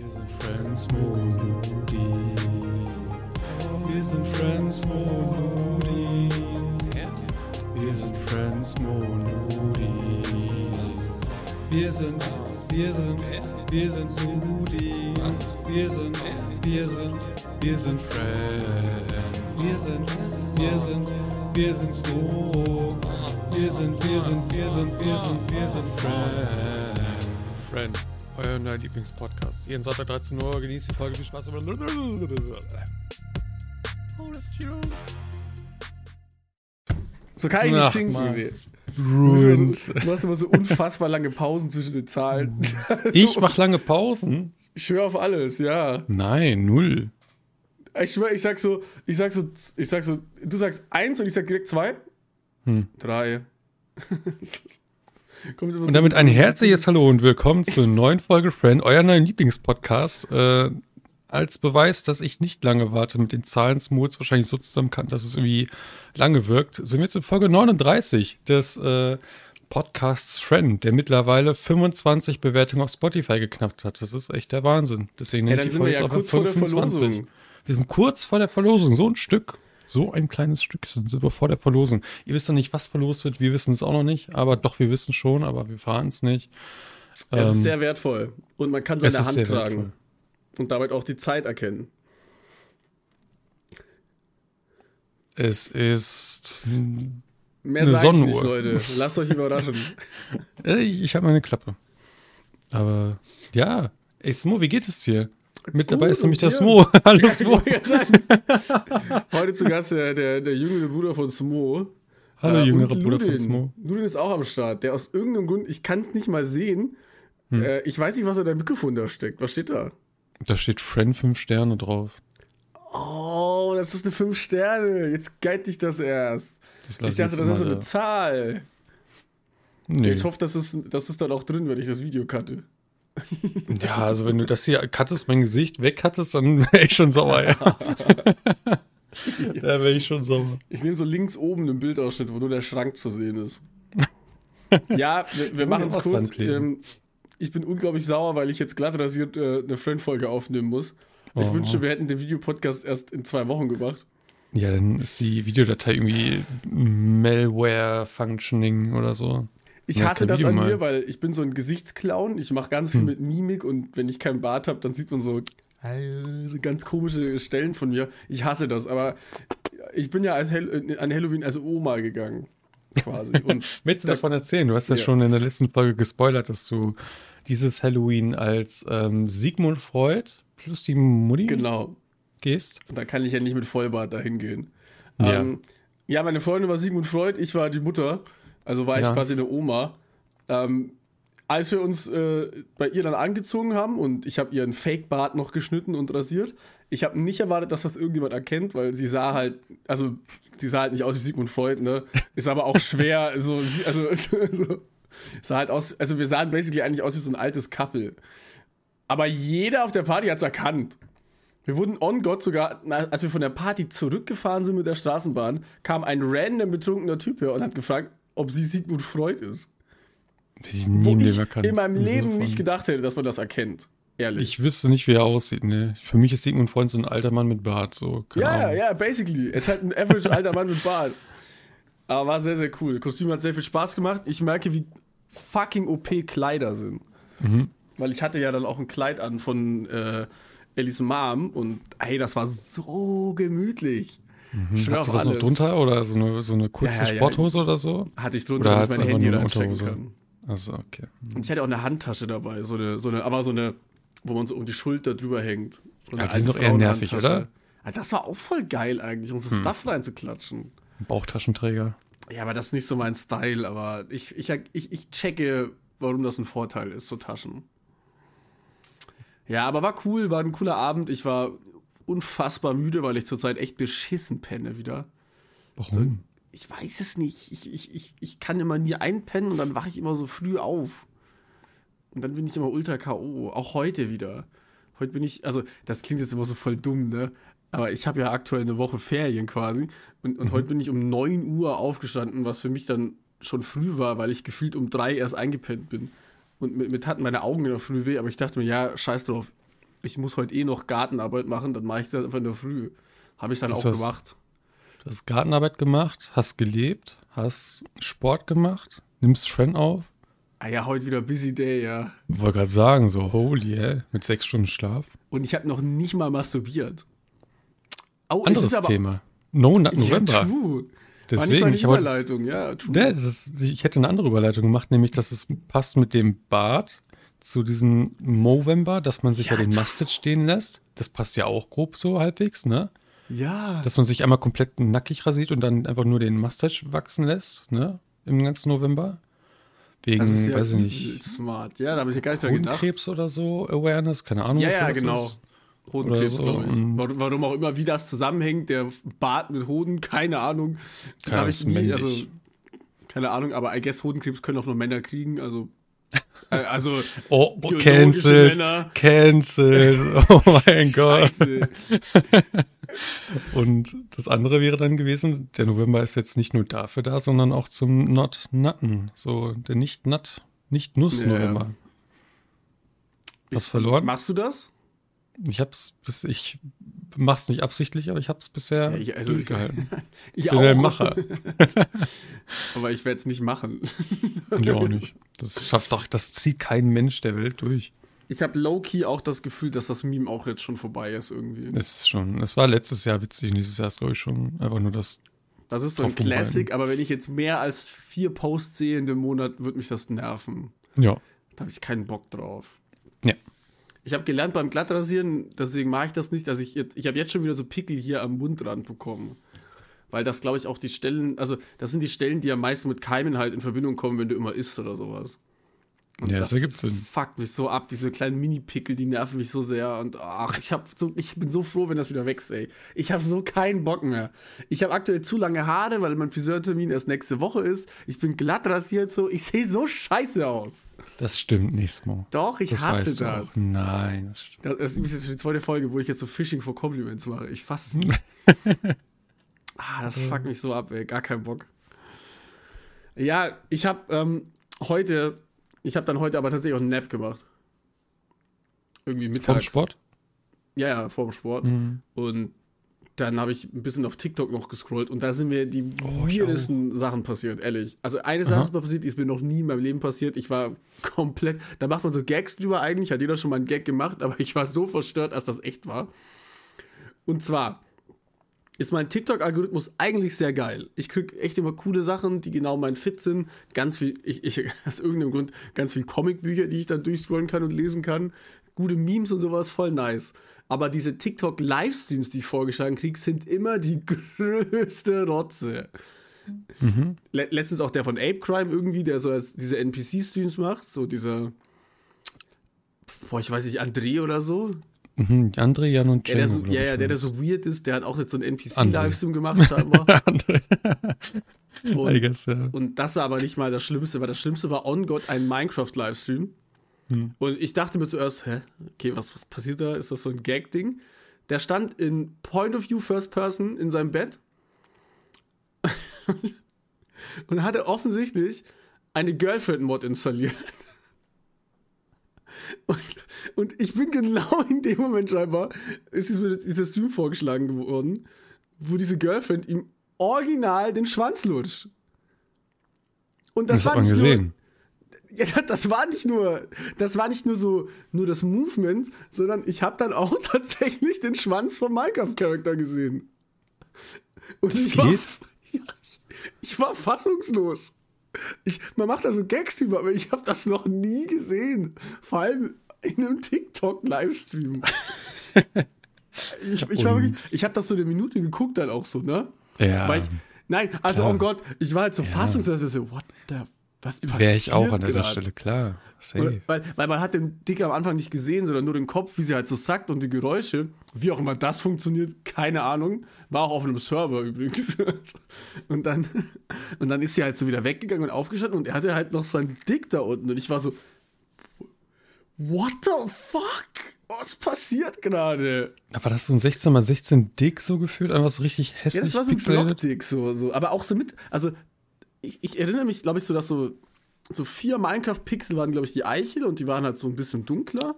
Wir sind Friends Moody. Wir sind Friends Moody. Wir sind Friends Moody. Wir sind, wir sind, wir sind Moody. Wir sind, wir sind, wir sind Friends. Wir sind, wir sind, wir sind Smo. Wir sind, wir sind, wir sind, wir sind, wir sind Friends. Friend, euer neuer Lieblingspodcast. Jeden Sonntag 13 Uhr genießt die Folge. Viel Spaß. So kann ich nicht Ach, singen, Mann. René. Du hast, immer Ruined. so, du hast immer so unfassbar lange Pausen zwischen den Zahlen. Ich mach lange Pausen? Ich schwöre auf alles, ja. Nein, null. Ich schwöre, ich sag so, ich sag so, ich sag so, du sagst eins und ich sag direkt zwei. Hm. Drei. Und damit ein herzliches Hallo und willkommen zur neuen Folge Friend, euer neuen Lieblingspodcast. Äh, als Beweis, dass ich nicht lange warte mit den Zahlen Smooths, wahrscheinlich so zusammen kann, dass es irgendwie lange wirkt, sind wir jetzt in Folge 39 des äh, Podcasts Friend, der mittlerweile 25 Bewertungen auf Spotify geknackt hat. Das ist echt der Wahnsinn. Deswegen Ja, dann ich die Folge ja jetzt kurz vor der 25. Verlosung. Wir sind kurz vor der Verlosung, so ein Stück. So ein kleines Stück sind wir vor der Verlosung. Ihr wisst noch nicht, was verlost wird. Wir wissen es auch noch nicht. Aber doch, wir wissen schon, aber wir fahren es nicht. Es ist Ähm, sehr wertvoll. Und man kann es seine ist Hand tragen. wertvoll. Und damit auch die Zeit erkennen. Es ist. Mehr Eine ich nicht, Sonnenuhr. Leute. Lasst euch überraschen. äh, Ich habe meine Klappe. Aber ja. Ey, Smo, wie geht es dir? Mit dabei ist nämlich der? Smo. Hallo Smo. Heute zu Gast der, der, der jüngere Bruder von Smo. Hallo, Äh, jüngerer Bruder von. Smo. Ludin ist auch am Start. Der aus irgendeinem Grund, ich kann es nicht mal sehen. Hm. Äh, ich weiß nicht, was er da Mikrofon da steckt. Was steht da? Da steht Friend 5 Sterne drauf. Oh, das ist eine 5 Sterne. Jetzt geilt dich das erst. Das Ich dachte, das ist eine da. Zahl. Nee. Ich hoffe, das ist, das ist dann auch drin, wenn ich das Video cutte. Ja, also wenn du das hier cuttest, mein Gesicht wegcuttest, dann wäre ich schon sauer, ja. da wäre ich schon sauer. Ich nehme so links oben einen Bildausschnitt, wo nur der Schrank zu sehen ist. ja, wir, wir machen es kurz. Ähm, ich bin unglaublich sauer, weil ich jetzt glatt rasiert äh, eine Friend-Folge aufnehmen muss. Ich Oh. wünschte, wir hätten den Videopodcast erst in zwei Wochen gemacht. Ja, dann ist die Videodatei irgendwie Malware-Functioning oder so. Ich hasse das an mir, weil ich bin so ein Gesichtsclown. Ich mache ganz viel mit Mimik und wenn ich keinen Bart habe, dann sieht man so, äh, so ganz komische Stellen von mir. Ich hasse das, aber ich bin ja als Hel äh, an Halloween als Oma gegangen. Quasi. Und Willst du Da- davon erzählen? Du hast ja, Ja. schon in der letzten Folge gespoilert, dass du dieses Halloween als ähm, Sigmund Freud plus die Mutti genau. gehst. Da kann ich ja nicht mit Vollbart dahin gehen. Ja. Ähm, ja, meine Freundin war Sigmund Freud, ich war die Mutter. Also war Ja. ich quasi eine Oma. Ähm, als wir uns äh, bei ihr dann angezogen haben und ich habe ihren Fake-Bart noch geschnitten und rasiert, ich habe nicht erwartet, dass das irgendjemand erkennt, weil sie sah halt, also sie sah halt nicht aus wie Sigmund Freud, ne? Ist aber auch schwer, so, also so, sah halt aus, also wir sahen basically eigentlich aus wie so ein altes Couple. Aber jeder auf der Party hat es erkannt. Wir wurden on God sogar, als wir von der Party zurückgefahren sind mit der Straßenbahn, kam ein random betrunkener Typ her und hat gefragt, ob sie Sigmund Freud ist. Ich nie Wo ich in meinem Leben nicht gedacht hätte, dass man das erkennt. Ehrlich. Ich wüsste nicht, wie er aussieht. Ne? Für mich ist Sigmund Freud so ein alter Mann mit Bart. So, keine ja, ja, Ahnung. ja, basically. Es ist halt ein average alter Mann mit Bart. Aber war sehr, sehr cool. Kostüm hat sehr viel Spaß gemacht. Ich merke, wie fucking OP Kleider sind. Mhm. Weil ich hatte ja dann auch ein Kleid an von äh, Ellis Mom und hey, das war so gemütlich. Schwör Hast du das noch drunter oder so eine, so eine kurze Ja, ja, ja. Sporthose oder so? Hatte ich drunter, Oder ich mein Handy reinstecken Unterhose? kann. Also, okay. Und ich hatte auch eine Handtasche dabei, so eine, so eine, aber so eine, wo man so um die Schulter drüber hängt. So eine Ja, die sind doch eher nervig, oder? Ja, das war auch voll geil eigentlich, um so Hm. Stuff reinzuklatschen. Bauchtaschenträger. Ja, aber das ist nicht so mein Style, aber ich, ich, ich, ich checke, warum das ein Vorteil ist, so Taschen. Ja, aber war cool, war ein cooler Abend. Ich war unfassbar müde, weil ich zurzeit echt beschissen penne wieder. Warum? Ich weiß es nicht. Ich, ich, ich, ich kann immer nie einpennen und dann wache ich immer so früh auf. Und dann bin ich immer ultra K.O. Auch heute wieder. Heute bin ich, also das klingt jetzt immer so voll dumm, ne? Aber ich habe ja aktuell eine Woche Ferien quasi. Und, und heute bin ich um 9 Uhr aufgestanden, was für mich dann schon früh war, weil ich gefühlt um drei erst eingepennt bin. Und mit, mit hatten meine Augen in der Früh weh, aber ich dachte mir, ja, scheiß drauf. Ich muss heute eh noch Gartenarbeit machen, dann mache ich das einfach in der Früh. Habe ich dann Das auch gemacht. Du hast Gartenarbeit gemacht, hast gelebt, hast Sport gemacht, nimmst Friend auf. Ah ja, heute wieder Busy Day, ja. Wollte gerade sagen, so holy hell, mit sechs Stunden Schlaf. Und ich habe noch nicht mal masturbiert. Oh, Anderes Thema. No Nut Ja, November. true. War nicht Deswegen, meine ich wollte Überleitung, ja, true. Ja, das ist, ich hätte eine andere Überleitung gemacht, nämlich, dass es passt mit dem Bart zu diesem Movember, dass man sich ja, Ja, den. Mustache stehen lässt. Das passt ja auch grob so halbwegs, ne? ja. Dass man sich einmal komplett nackig rasiert und dann einfach nur den Mustache wachsen lässt, ne? Im ganzen November. Wegen, das ist ja weiß ich nicht, smart. Ja, da habe ich ja gar nicht dran gedacht. Hodenkrebs oder so, Awareness, keine Ahnung. Ja, ja, genau. ist. Hodenkrebs, so, glaube ich. Warum, warum auch immer, wie das zusammenhängt, der Bart mit Hoden, keine Ahnung. Keiner Hab ist ich nie, männlich. also, keine Ahnung, aber I guess Hodenkrebs können auch nur Männer kriegen, also. Äh, also, Oh, oh cancelled, Männer. cancelled, oh mein Gott. Und das andere wäre dann gewesen, der November ist jetzt nicht nur dafür da, sondern auch zum Not Nutten. So, der nicht Nut, nicht Nuss Ja, ja. November. Hast verloren? Machst du das? Ich hab's bis, ich mach's nicht absichtlich, aber ich hab's bisher Ja, ich- also ich- durchgehalten. Ich bin der Macher. aber ich werde es nicht machen. Ich auch nicht. Das schafft doch, das zieht kein Mensch der Welt durch. Ich habe low-key auch das Gefühl, dass das Meme auch jetzt schon vorbei ist irgendwie. Es ist schon, es war letztes Jahr witzig, dieses Jahr ist, glaube ich, schon einfach nur das. Das ist so ein. Classic, aber wenn ich jetzt mehr als vier Posts sehe in dem Monat, wird mich das nerven. Ja. Da habe ich keinen Bock drauf. Ja. Ich habe gelernt beim Glattrasieren, deswegen mache ich das nicht, dass ich jetzt, ich habe jetzt schon wieder so Pickel hier am Mundrand bekommen. Weil das, glaube ich, auch die Stellen, also das sind die Stellen, die am meisten mit Keimen halt in Verbindung kommen, wenn du immer isst oder sowas. Und Ja, das ergibt Sinn. fuckt mich so ab, diese kleinen Mini-Pickel, die nerven mich so sehr. Und ach, ich, hab so, ich bin so froh, wenn das wieder wächst, ey. Ich habe so keinen Bock mehr. Ich habe aktuell zu lange Haare, weil mein Friseurtermin erst nächste Woche ist. Ich bin glatt rasiert, so. Ich sehe so scheiße aus. Das stimmt nicht, Smo. Doch, ich Das hasse das. Nein, das stimmt. Das das ist jetzt die zweite Folge, wo ich jetzt so Fishing for Compliments mache. Ich fasse es nicht. ah, das fuckt mich so ab, ey. Gar keinen Bock. Ja, ich habe ähm, heute, ich habe dann heute aber tatsächlich auch einen Nap gemacht. Irgendwie mittags. Sport? Ja, ja, vor dem Sport. Mhm. Und dann habe ich ein bisschen auf TikTok noch gescrollt und da sind mir die Oh, weirdesten Sachen passiert, ehrlich. Also eine Sache Aha. ist mir passiert, die ist mir noch nie in meinem Leben passiert. Ich war komplett, da macht man so Gags drüber eigentlich, hat jeder schon mal einen Gag gemacht, aber ich war so verstört, als das echt war. Und zwar ist mein TikTok-Algorithmus eigentlich sehr geil. Ich kriege echt immer coole Sachen, die genau mein Fit sind. Ganz viel, ich, ich, aus irgendeinem Grund, ganz viel Comicbücher, die ich dann durchscrollen kann und lesen kann. Gute Memes und sowas, voll nice. Aber diese TikTok-Livestreams, die ich vorgeschlagen kriege, sind immer die größte Rotze. Mhm. Le letztens auch der von Ape Crime irgendwie, der so diese NPC-Streams macht, so dieser, boah, ich weiß nicht, André oder so. Mhm. André, Jan und Ja, der Django, so, ja, ja, der, der waren's. so weird ist, der hat auch jetzt so einen. NPC-Livestream gemacht, scheinbar. Und, guess, ja. und das war aber nicht mal das Schlimmste, weil das Schlimmste war On God ein Minecraft-Livestream. Hm. Und ich dachte mir zuerst, hä, okay, was, was passiert da? Ist das so ein Gag-Ding? Der stand in Point of View First Person in seinem Bett und hatte offensichtlich eine Girlfriend-Mod installiert. Und, und ich bin genau in dem Moment scheinbar, ist mir dieser Stream vorgeschlagen geworden, wo diese Girlfriend ihm original den Schwanz lutscht. Und das, Das, war hat man nicht gesehen. Nur, ja, das war nicht nur, das war nicht nur so, nur das Movement, sondern ich habe dann auch tatsächlich den Schwanz vom Minecraft-Charakter gesehen. Und Das ich war, geht? ja, ich, ich war fassungslos. Ich, man macht da so Gags drüber, aber ich habe das noch nie gesehen. Vor allem in einem TikTok-Livestream. ich ich, habe das so eine Minute geguckt dann auch so, ne? Ja. Ich, nein, also Klar. oh Gott, ich war halt so fassungslos, dass ich so, what the, was Wäre ich auch an der grad? Stelle, klar. Safe. weil, weil man hat den Dick am Anfang nicht gesehen, sondern nur den Kopf, wie sie halt so sackt und die Geräusche. Wie auch immer das funktioniert, keine Ahnung. War auch auf einem Server übrigens. Und dann, und dann ist sie halt so wieder weggegangen und aufgestanden und er hatte halt noch seinen Dick da unten. Und ich war so, what the fuck? Was passiert gerade? Aber das ist so ein 16 mal 16 dick so gefühlt, einfach so richtig hässlich Ja, das war so ein. Blockdick, so, so. Aber auch so mit, also ich, ich erinnere mich, glaube ich, so, dass so, so vier Minecraft-Pixel waren, glaube ich, die Eichel und die waren halt so ein bisschen dunkler.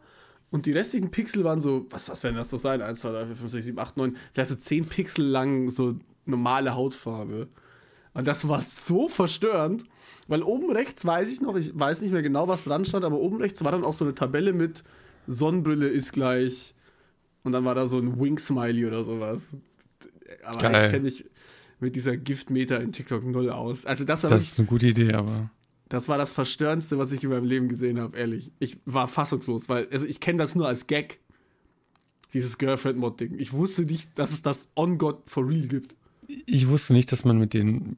Und die restlichen Pixel waren so, was, was werden das so sein? 1, 2, 3, 4, 5, 6, 7, 8, 9, vielleicht so 10 Pixel lang so normale Hautfarbe. Und das war so verstörend, weil oben rechts weiß ich noch, ich weiß nicht mehr genau, was dran stand, aber oben rechts war dann auch so eine Tabelle mit Sonnenbrille ist gleich und dann war da so ein Wink-Smiley oder sowas. Aber Geil. ich kenne mich mit dieser Giftmeter in TikTok null aus. Also das war, Das ist eine gute Idee, aber. das war das Verstörendste, was ich in meinem Leben gesehen habe, ehrlich. Ich war fassungslos, weil also ich kenne das nur als Gag. Dieses Girlfriend-Mod-Ding. Ich wusste nicht, dass es das On God for real gibt. Ich wusste nicht, dass man mit denen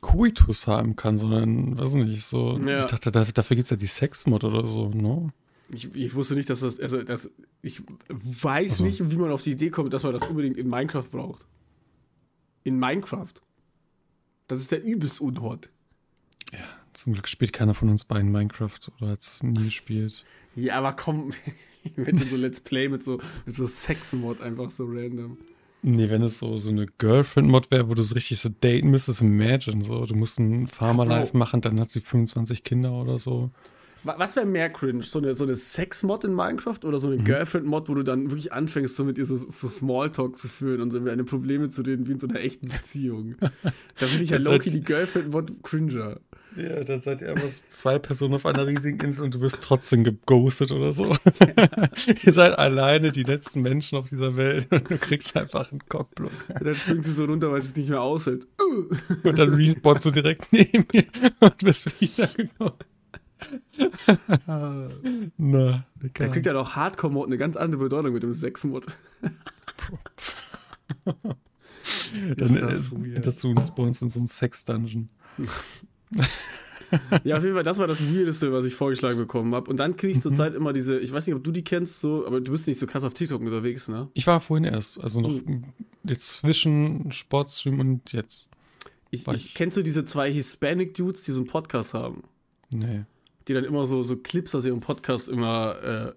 Koitus haben kann, sondern, weiß nicht, so. Ja. Ich dachte, da, dafür gibt es ja die Sexmod oder so, ne? Ich, ich wusste nicht, dass das, also das, ich weiß Also. nicht, wie man auf die Idee kommt, dass man das unbedingt in Minecraft braucht. In Minecraft. Das ist der übelst unhot. Zum Glück spielt keiner von uns beiden Minecraft oder hat es nie gespielt. Ja, aber komm, mit so Let's Play mit so, mit so Sex-Mod einfach so random. Nee, wenn es so, so eine Girlfriend-Mod wäre, wo du so richtig so daten müsstest, imagine so. Du musst ein Farmer-Life machen, dann hat sie 25 Kinder oder so. Wa- Was wäre mehr cringe? So eine, so eine Sex-Mod in Minecraft oder so Mhm. eine Girlfriend-Mod, wo du dann wirklich anfängst, so mit ihr so, so Smalltalk zu führen und so über deine Probleme zu reden, wie in so einer echten Beziehung? Da finde ich ja Loki die Girlfriend-Mod cringer. Ja, dann seid ihr einfach zwei Personen auf einer riesigen Insel und du wirst trotzdem geghostet oder so. ihr seid alleine die letzten Menschen auf dieser Welt und du kriegst einfach einen Cockblock. Und dann springt sie so runter, weil sie es nicht mehr aushält. Und dann respawnst du direkt neben mir und bist wiedergekommen. Na, Da Digga. kriegt ja auch Hardcore-Mod eine ganz andere Bedeutung mit dem Sex-Mod. dann, ist das dass du spawnst in so einem Sex-Dungeon. Ja, auf jeden Fall, das war das Weirdeste, was ich vorgeschlagen bekommen habe. Und dann kriege Mhm. ich zurzeit immer diese, ich weiß nicht, ob du die kennst, so, aber du bist nicht so krass auf TikTok unterwegs, ne? Ich war vorhin erst, also noch Hm. jetzt zwischen Sportstream und jetzt. Ich, ich ich- kennst du diese zwei Hispanic Dudes, die so einen Podcast haben? Nee. Die dann immer so, so Clips aus ihrem Podcast immer äh,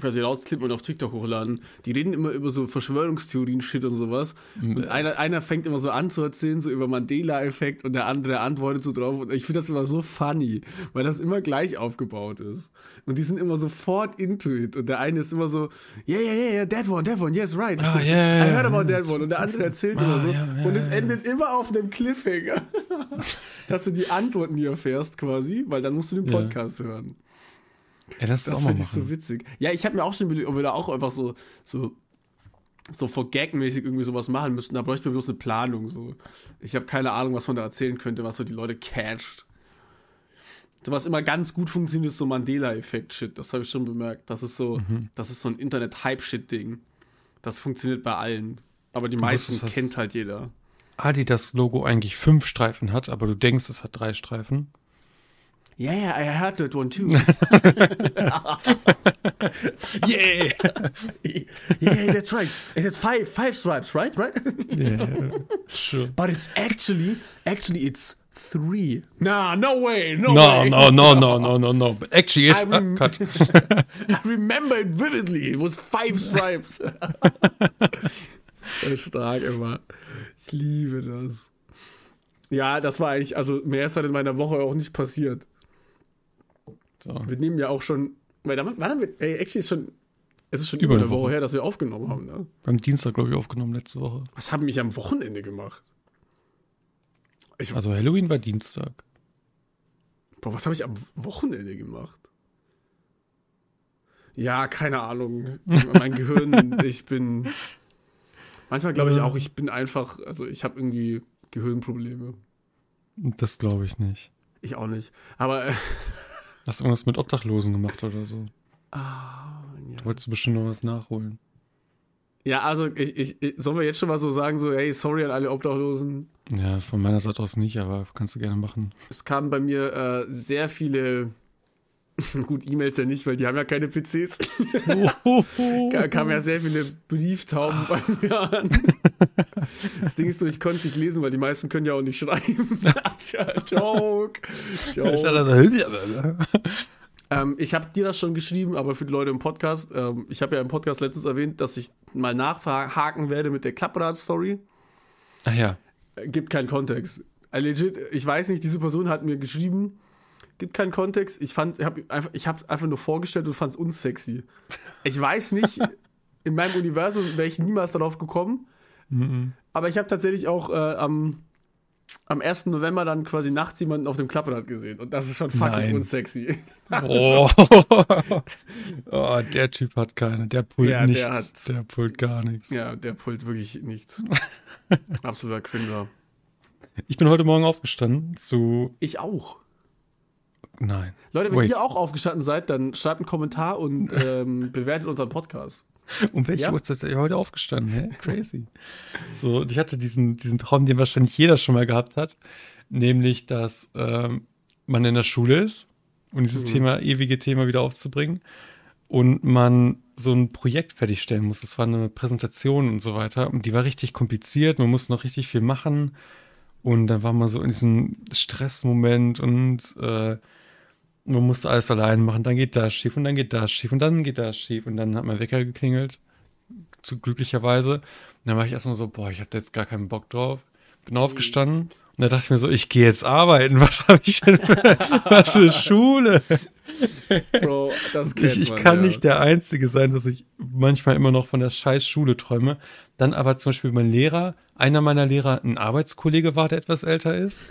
quasi rausklippen und auf TikTok hochladen. Die reden immer über so Verschwörungstheorien-Shit und sowas. Und einer, einer fängt immer so an zu erzählen, so über Mandela-Effekt und der andere antwortet so drauf. Und ich finde das immer so funny, weil das immer gleich aufgebaut ist. Und die sind immer sofort into it. Und der eine ist immer so, yeah, yeah, yeah, yeah, that one, that one, yes, right. Ah, yeah, yeah, I heard about yeah. that one. Und der andere erzählt Ah, immer so. ja, und es endet immer auf einem Cliffhanger. dass du die Antworten nie erfährst quasi, weil dann musst du den. Podcast hören. Ja, das, ist Das finde ich so witzig. Ja, ich habe mir auch schon überlegt, ob wir da auch einfach so, so, so for Gag-mäßig irgendwie sowas machen müssten. Da bräuchte man bloß eine Planung. So. Ich habe keine Ahnung, was man da erzählen könnte, was so die Leute catcht. So was immer ganz gut funktioniert, ist so Mandela-Effekt-Shit. Das habe ich schon bemerkt. Das ist so, Mhm. das ist so ein Internet-Hype-Shit-Ding. Das funktioniert bei allen. Aber die meisten was- kennt halt jeder. Adidas-Logo eigentlich fünf Streifen hat, aber du denkst, es hat drei Streifen. Yeah, I heard that one too. Yeah! yeah, that's right. It has five, five stripes, right? Right? yeah. Sure. But it's actually, actually, it's three. Nah, no way, no, No, way. no, no, no, no, no, no. But actually, it's I rem- uh, cut. I remember it vividly. It was five stripes. so stark immer. Ich liebe das. Ja, das war eigentlich, also mehr ist halt in meiner Woche auch nicht passiert. So. Wir nehmen ja auch schon, weil da, haben wir, ey, actually ist schon, es ist schon Über über eine Woche Woche. her, dass wir aufgenommen haben, ne? Beim Dienstag, glaube ich, aufgenommen letzte Woche. Was haben mich am Wochenende gemacht? Ich, Also Halloween war Dienstag. Boah, was habe ich am Wochenende gemacht? Ja, keine Ahnung. mein Gehirn, ich bin. Manchmal glaube ich auch, ich bin einfach, also ich habe irgendwie Gehirnprobleme. Das glaube ich nicht. Ich auch nicht. Aber Hast du irgendwas mit Obdachlosen gemacht oder so? ah, ja. Du wolltest bestimmt noch was nachholen. ja, also ich, ich, ich, sollen wir jetzt schon mal so sagen, so, hey, sorry an alle Obdachlosen. Ja, von meiner Seite aus nicht, aber kannst du gerne machen. Es kamen bei mir äh, sehr viele, gut, E-Mails ja nicht, weil die haben ja keine PCs. Da kamen ja sehr viele Brieftauben bei mir an. Das Ding ist so, ich konnte es nicht lesen, weil die meisten können ja auch nicht schreiben. Joke. Joke. Ähm, ich habe dir das schon geschrieben, aber für die Leute im Podcast, ähm, ich habe ja im Podcast letztens erwähnt, dass ich mal nachhaken werde mit der Klapprad-Story. Ach ja. Äh, Gibt keinen Kontext. Äh, Legit, ich weiß nicht, diese Person hat mir geschrieben, gibt keinen Kontext. Ich fand, ich habe einfach, ich habe einfach nur vorgestellt und fand es unsexy. Ich weiß nicht, in meinem Universum wäre ich niemals darauf gekommen. Mhm. Aber ich habe tatsächlich auch äh, am, am 1. November dann quasi nachts jemanden auf dem Klapprad gesehen. Und das ist schon fucking Nein. unsexy. Oh. oh, der Typ hat keine. Der pult Ja, der nichts. Der, hat- pult gar nichts. ja, der pult wirklich nichts. Absoluter Cringer. Ich bin heute Morgen aufgestanden zu. Ich auch. Nein. Leute, wenn Wait. ihr auch aufgestanden seid, dann schreibt einen Kommentar und ähm, bewertet unseren Podcast. Um welche Ja? Uhrzeit seid ihr heute aufgestanden? Hä? Crazy. so, und ich hatte diesen, diesen Traum, den wahrscheinlich jeder schon mal gehabt hat, nämlich, dass ähm, man in der Schule ist, um dieses Mhm. Thema, ewige Thema wieder aufzubringen, und man so ein Projekt fertigstellen muss. Das war eine Präsentation und so weiter. Und die war richtig kompliziert, man musste noch richtig viel machen. Und dann war man so in diesem Stressmoment und äh, man musste alles allein machen, dann geht das schief und dann geht das schief und dann geht das schief und dann hat mein Wecker geklingelt, zu glücklicherweise. Und dann war ich erstmal so, boah, ich hatte jetzt gar keinen Bock drauf. Bin aufgestanden und da dachte ich mir so, ich gehe jetzt arbeiten. Was habe ich denn für, was für Schule? Bro, das kennt Ich, ich man, kann ja. nicht der Einzige sein, dass ich manchmal immer noch von der scheiß Schule träume. Dann aber zum Beispiel mein Lehrer, einer meiner Lehrer ein Arbeitskollege war, der etwas älter ist.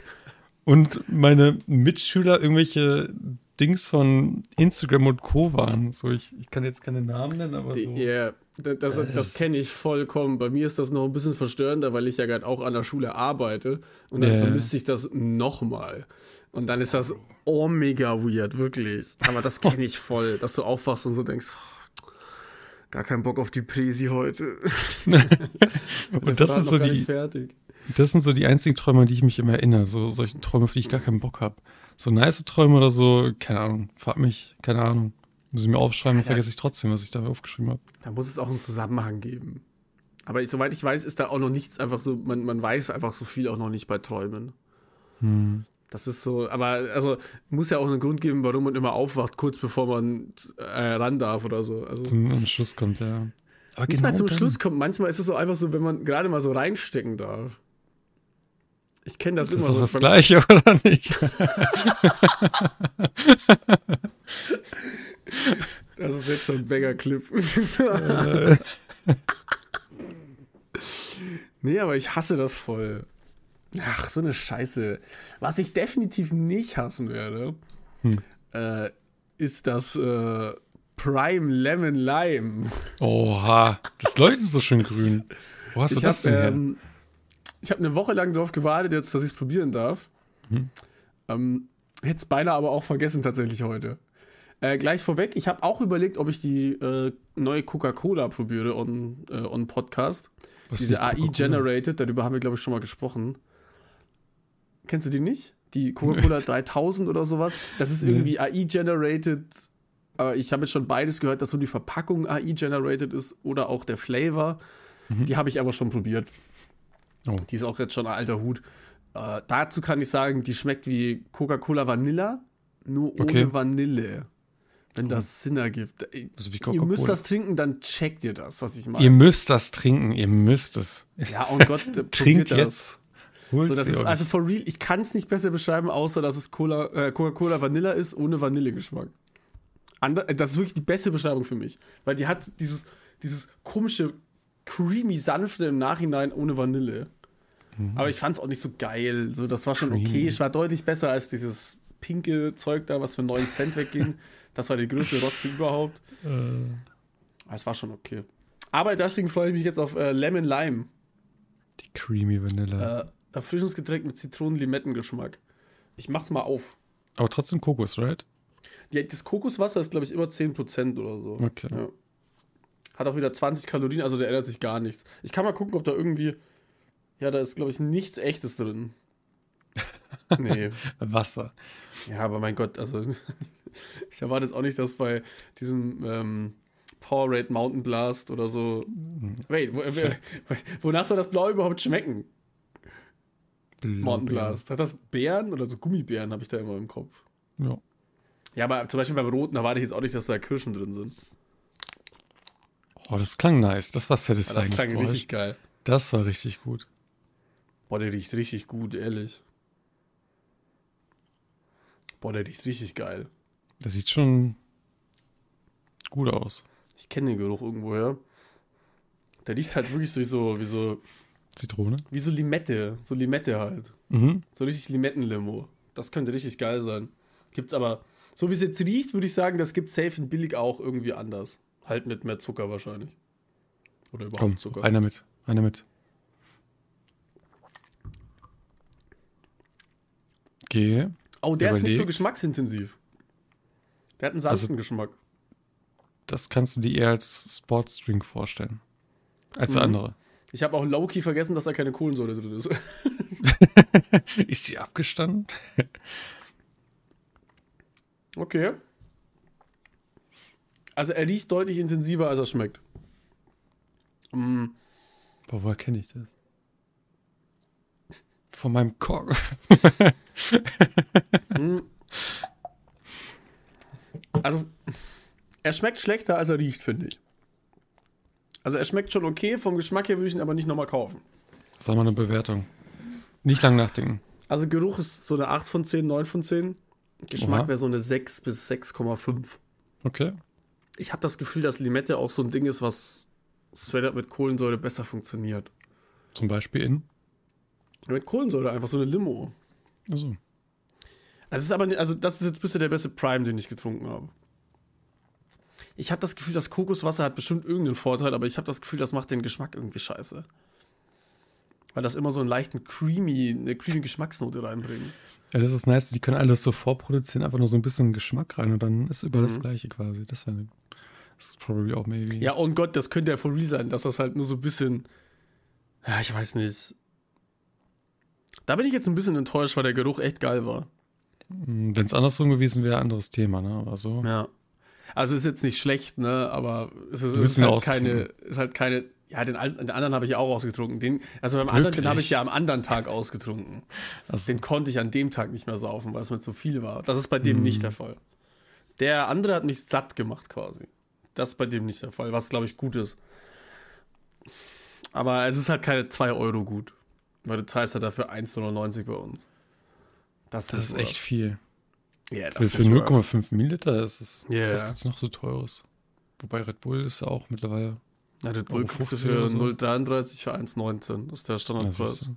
Und meine Mitschüler irgendwelche Dings von Instagram und Co. waren. So, ich, ich kann jetzt keine Namen nennen, aber so. Ja, das, das, das kenne ich vollkommen. Bei mir ist das noch ein bisschen verstörender, weil ich ja gerade auch an der Schule arbeite und dann Ja. vermisse ich das nochmal. Und dann ist das oh mega weird, wirklich. Aber das kenne ich voll, dass du aufwachst und so denkst, "Oh, gar keinen Bock auf die Präsi heute. Und das war sind so die, das sind so die einzigen Träume, an die ich mich immer erinnere. So solche Träume, für die ich gar keinen Bock habe. So nice Träume oder so, keine Ahnung, frag mich, keine Ahnung. Muss ich mir aufschreiben, dann vergesse ich trotzdem, was ich da aufgeschrieben habe. Da muss es auch einen Zusammenhang geben. Aber ich, soweit ich weiß, ist da auch noch nichts einfach so, man, man weiß einfach so viel auch noch nicht bei Träumen. Hm. Das ist so, aber also muss ja auch einen Grund geben, warum man immer aufwacht, kurz bevor man äh, ran darf oder so. Also Zum Schluss kommt, ja. Aber nicht mal zum dann- Schluss kommt, manchmal ist es so einfach so, wenn man gerade mal so reinstecken darf. Ich kenne das, Das ist immer doch so. das Gleiche, oder nicht? Das ist jetzt schon ein Banger-Clip. Äh, nee, aber ich hasse das voll. Ach, so eine Scheiße. Was ich definitiv nicht hassen werde, Hm. äh, ist das äh, Prime Lemon Lime. Oha, das leuchtet so schön grün. Wo hast du Ich das habe denn her? ähm, ich hab eine Woche lang darauf gewartet, jetzt, dass ich es probieren darf. Mhm. Ähm, Hätte es beinahe aber auch vergessen tatsächlich heute. Äh, gleich vorweg, ich habe auch überlegt, ob ich die äh, neue Coca-Cola probiere on, äh, on Podcast. Was Diese? AI-Generated, darüber haben wir, glaube ich, schon mal gesprochen. Kennst du die nicht? Die Coca-Cola 3000 oder sowas? Das ist Nee. irgendwie AI-Generated. Aber ich habe jetzt schon beides gehört, dass so die Verpackung AI-Generated ist oder auch der Flavor. Mhm. Die habe ich aber schon probiert. Oh. Die ist auch jetzt schon ein alter Hut. Äh, dazu kann ich sagen, die schmeckt wie Coca-Cola Vanilla, nur ohne Okay. Vanille. Wenn das Sinn ergibt. Ihr Also wie müsst Coca-Cola. das trinken, dann checkt ihr das, was ich meine. Ihr müsst das trinken, ihr müsst es. ja, oh Gott, äh, Trinkt das. jetzt. Holt So, das ist, also for real, ich kann es nicht besser beschreiben, außer dass es Cola, äh, Coca-Cola Vanilla ist, ohne Vanillegeschmack. Ander, äh, das ist wirklich die beste Beschreibung für mich. Weil die hat dieses, dieses komische, creamy, sanfte im Nachhinein ohne Vanille. Aber ich fand es auch nicht so geil. So, das war schon okay. Es war deutlich besser als dieses pinke Zeug da, was für 9 Cent wegging. Das war die größte Rotze überhaupt. Äh, Es war schon okay. Aber deswegen freue ich mich jetzt auf äh, Lemon Lime. die Creamy Vanilla. Äh, Erfrischungsgetränk mit Zitronen-Limettengeschmack. Ich mach's mal auf. Aber trotzdem Kokos, right? Ja, das Kokoswasser ist, glaube ich, immer 10% oder so. Okay. Ja. Hat auch wieder 20 Kalorien, also da ändert sich gar nichts. Ich kann mal gucken, ob da irgendwie. Ja, da ist, glaube ich, nichts Echtes drin. Nee. Wasser. Ja, aber mein Gott, also. ich erwarte jetzt auch nicht, dass bei diesem ähm, Powerade Mountain Blast oder so. Wait, wo, wo, wonach soll das Blau überhaupt schmecken? Mountain Blast. Hat das Beeren oder so Gummibären, habe ich da immer im Kopf. Ja. Ja, aber zum Beispiel beim Roten erwarte ich jetzt auch nicht, dass da Kirschen drin sind. Oh, das klang nice. Das war Ja, das satisfying. klang richtig geil. Das war richtig gut. Boah, der riecht richtig gut, ehrlich. Boah, der riecht richtig geil. Das sieht schon gut aus. Ich kenne den Geruch irgendwoher. Der riecht halt wirklich so wie so, wie so, Zitrone? wie so Limette. So Limette halt. Mhm. So richtig Limettenlimo. Das könnte richtig geil sein. Gibt's aber, so wie es jetzt riecht, würde ich sagen, das gibt safe in billig auch irgendwie anders. Halt mit mehr Zucker wahrscheinlich. Oder überhaupt Komm, Zucker. einer mit. Einer mit. Geh. Oh, der ist nicht so Überlegt. geschmacksintensiv. Der hat einen sanften Also- Geschmack. Das kannst du dir eher als Sportsdrink vorstellen. Als der Mhm. andere. Ich habe auch low-key vergessen, dass da keine Kohlensäure drin ist. Ist sie abgestanden? Okay. Also er riecht deutlich intensiver, als er schmeckt. Mm, Boah, woher kenne ich das? Von meinem Kork. mm. Also er schmeckt schlechter, als er riecht, finde ich. Also er schmeckt schon okay, vom Geschmack her würde ich ihn aber nicht nochmal kaufen. Sag mal eine Bewertung. Nicht lang nachdenken. Also Geruch ist so eine 8 von 10, 9 von 10. Geschmack Oha. wäre so eine 6 bis 6,5. Okay. Ich habe das Gefühl, dass Limette auch so ein Ding ist, was straight up mit Kohlensäure besser funktioniert. Zum Beispiel in. Mit Kohlensäure einfach so eine Limo. Also, Also, es ist aber, nicht- also das ist jetzt bisher der beste Prime, den ich getrunken habe. Ich habe das Gefühl, das Kokoswasser hat bestimmt irgendeinen Vorteil, aber ich habe das Gefühl, das macht den Geschmack irgendwie scheiße. Weil das immer so einen leichten creamy, eine creamy Geschmacksnote reinbringt. ja, das ist nice. Die können alles so vorproduzieren, einfach nur so ein bisschen Geschmack rein und dann ist überall das Mhm. Gleiche quasi. Das wäre. Ist probably auch maybe. Ja, oh Gott, das könnte ja for real sein, dass das halt nur so ein bisschen. Ja, ich weiß nicht. Da bin ich jetzt ein bisschen enttäuscht, weil der Geruch echt geil war. Wenn es andersrum gewesen wäre, anderes Thema, ne? Aber so. Ja. Also ist jetzt nicht schlecht, ne? Aber es ist, ist halt keine, ist halt keine. Ja, den, den anderen habe ich ja auch ausgetrunken. Den, also beim anderen, den Wirklich? habe ich ja am anderen Tag ausgetrunken. Also, Den konnte ich an dem Tag nicht mehr saufen, weil es mir zu viel war. Das ist bei dem nicht der Fall. Der andere hat mich satt gemacht quasi. Das ist bei dem nicht der Fall, was glaube ich gut ist. Aber es ist halt keine 2 Euro gut. Weil du zahlst ja dafür 1,99 bei uns. Das, das ist echt viel. Ja, Für, für ist nicht worth. 0,5 Milliliter ist es. Ja. Was gibt's noch so teures? Wobei Red Bull ist ja auch mittlerweile. Ja, Red Bull kriegst du 50 für oder so. 0,33 für 1,19. Das ist der Standardpreis.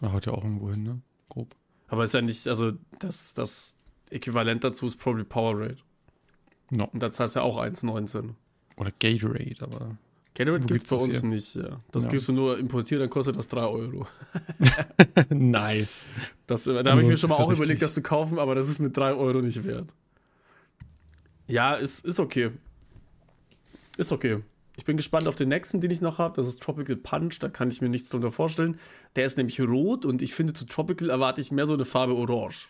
na, haut ja auch irgendwo hin, ne? Grob. Aber ist ja nicht, also das, das Äquivalent dazu ist probably Powerade. No. Und da zahlst du ja auch 1,19. Oder Gatorade, aber. Gatorade gibt es bei uns hier? nicht, ja. Das Ja. kriegst du nur importiert, dann kostet das 3 Euro. nice. Das, da habe ich mir schon mal auch überlegt, richtig. das zu kaufen, aber das ist mit 3 Euro nicht wert. Ja, ist, ist okay. Ist okay. Ich bin gespannt auf den nächsten, den ich noch habe. Das ist Tropical Punch. Da kann ich mir nichts drunter vorstellen. Der ist nämlich rot und ich finde, zu Tropical erwarte ich mehr so eine Farbe Orange.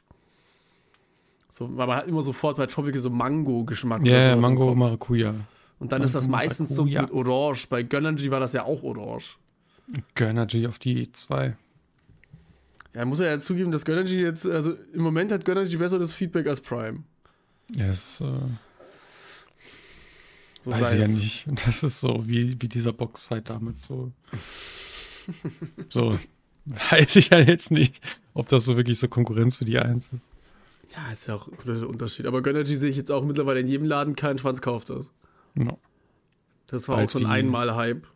So, weil man hat immer sofort bei Tropical so Mango-Geschmack. Ja, yeah, Mango. Maracuja. Und dann ist das Mango meistens so Maracuja. mit Orange. Bei Gönnergy war das ja auch Orange. Gönnergy auf die 2. Ja, muss er ja zugeben, dass Gönnergy jetzt, also im Moment hat Gönnergy besseres Feedback als Prime. Ja, das äh, So weiß ich ja nicht. Und das ist so wie, wie dieser Boxfight damals so. so. Weiß ich ja jetzt nicht, ob das so wirklich so Konkurrenz für die 1 ist. Ja, ist ja auch ein kompletter Unterschied. Aber Gönnergy sehe ich jetzt auch mittlerweile in jedem Laden, kein Schwanz kauft das. No. Das war Bald auch so ein Einmal-Hype.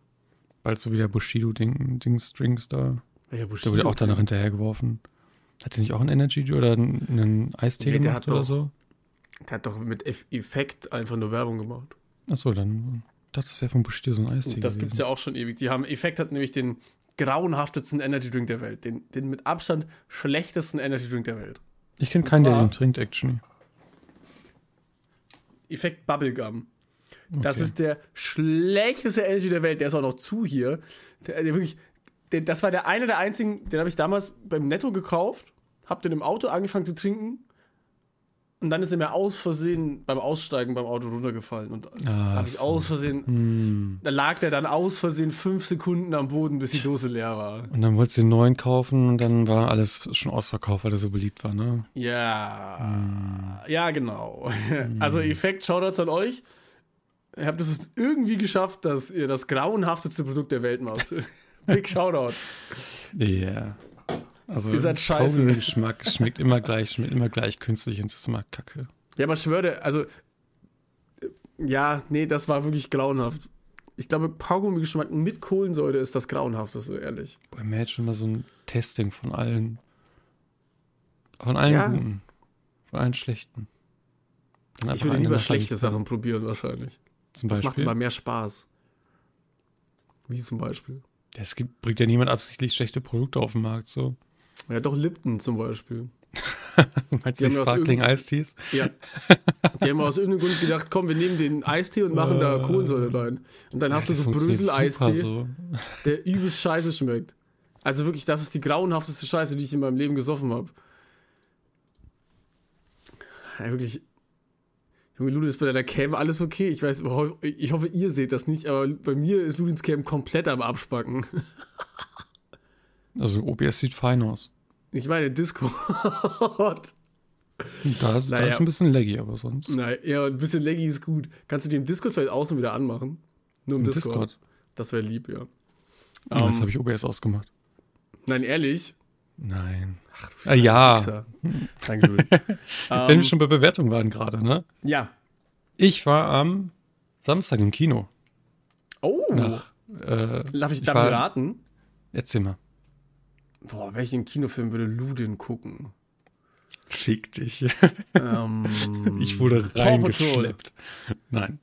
Bald so wie der Bushido-Dings-Drinks da. Ja, Der wurde auch danach hinterhergeworfen. Hat der nicht auch einen Energy oder einen, Eistee Nee, gemacht oder doch- so? Der hat doch mit Eff- Effekt einfach nur Werbung gemacht. Achso, dann ich dachte das wäre von Bushido so ein Eistee. Das gewesen. gibt's ja auch schon ewig. Die haben Effekt hat nämlich den grauenhaftesten Energy Drink der Welt. Den, den mit Abstand schlechtesten Energy Drink der Welt. Ich kenne keinen, der den trinkt, actually. Effekt Bubblegum. Das Okay. ist der schlechteste Energy der Welt. Der ist auch noch zu hier. Der, der wirklich, der, das war der eine der einzigen, den habe ich damals beim Netto gekauft, hab den im Auto angefangen zu trinken und dann ist er mir aus Versehen beim Aussteigen beim Auto runtergefallen und Ah, habe ich aus Versehen, Hm. da lag der dann aus Versehen fünf Sekunden am Boden, bis die Dose leer war. Und dann wolltest du den neuen kaufen und dann war alles schon ausverkauft, weil er so beliebt war, ne? Ja, ja, genau. Also Effekt, Shoutouts an euch. Ihr habt es irgendwie geschafft, dass ihr das grauenhafteste Produkt der Welt macht. Big Shoutout. Ja. Also Ihr seid scheiße. Kaugummi-Geschmack schmeckt immer gleich, schmeckt immer gleich künstlich und das ist immer kacke. Ja, ich schwöre, also. äh, Ja, nee, das war wirklich grauenhaft. Ich glaube, Kaugummi-Geschmack mit Kohlensäure ist das grauenhafteste, ehrlich. Bei mir hätte schon mal so ein Testing von allen. Von allen Ja. guten. Von allen schlechten. Ich würde lieber schlechte. Sachen probieren, wahrscheinlich. Zum Das macht Beispiel. immer mehr Spaß. Wie zum Beispiel. Es gibt, bringt ja niemand absichtlich schlechte Produkte auf den Markt. So. Ja, doch Lipton zum Beispiel. Meinst du die ja Sparkling Ice-Teas? Ja. Die haben aus irgendeinem Grund gedacht, komm, wir nehmen den Eistee und machen da Kohlensäure rein. Und dann hast du Äh. Ja, so Brösel-Eistee, So. der übelst scheiße schmeckt. Also wirklich, das ist die grauenhafteste Scheiße, die ich in meinem Leben gesoffen habe. Ja, wirklich. Junge Lude, ist bei der Cam alles okay? Ich weiß, ich hoffe, ihr seht das nicht, aber bei mir ist Ludins Cam komplett am Abspacken. Also OBS sieht fein aus. Ich meine, Discord. Da ist, da Naja. ist ein bisschen laggy, aber sonst. Nein, ja, ein bisschen laggy ist gut. Kannst du den Discord vielleicht außen wieder anmachen? Nur im, Im Discord. Discord. Das wäre lieb, ja. Oh, jetzt Ähm, habe ich OBS ausgemacht. Nein, ehrlich. Nein. Ach, du bist Ah, ein ja. Wichser. Danke, Ludi. Wenn ähm, wir schon bei Bewertung waren gerade, ne? ja. Ich war am Samstag im Kino. Oh, Nach, äh, darf ich, ich darf war- raten? erzähl mal. Boah, welchen Kinofilm würde Ludin gucken? Schick dich. ähm, Ich wurde reingeschleppt. Nein.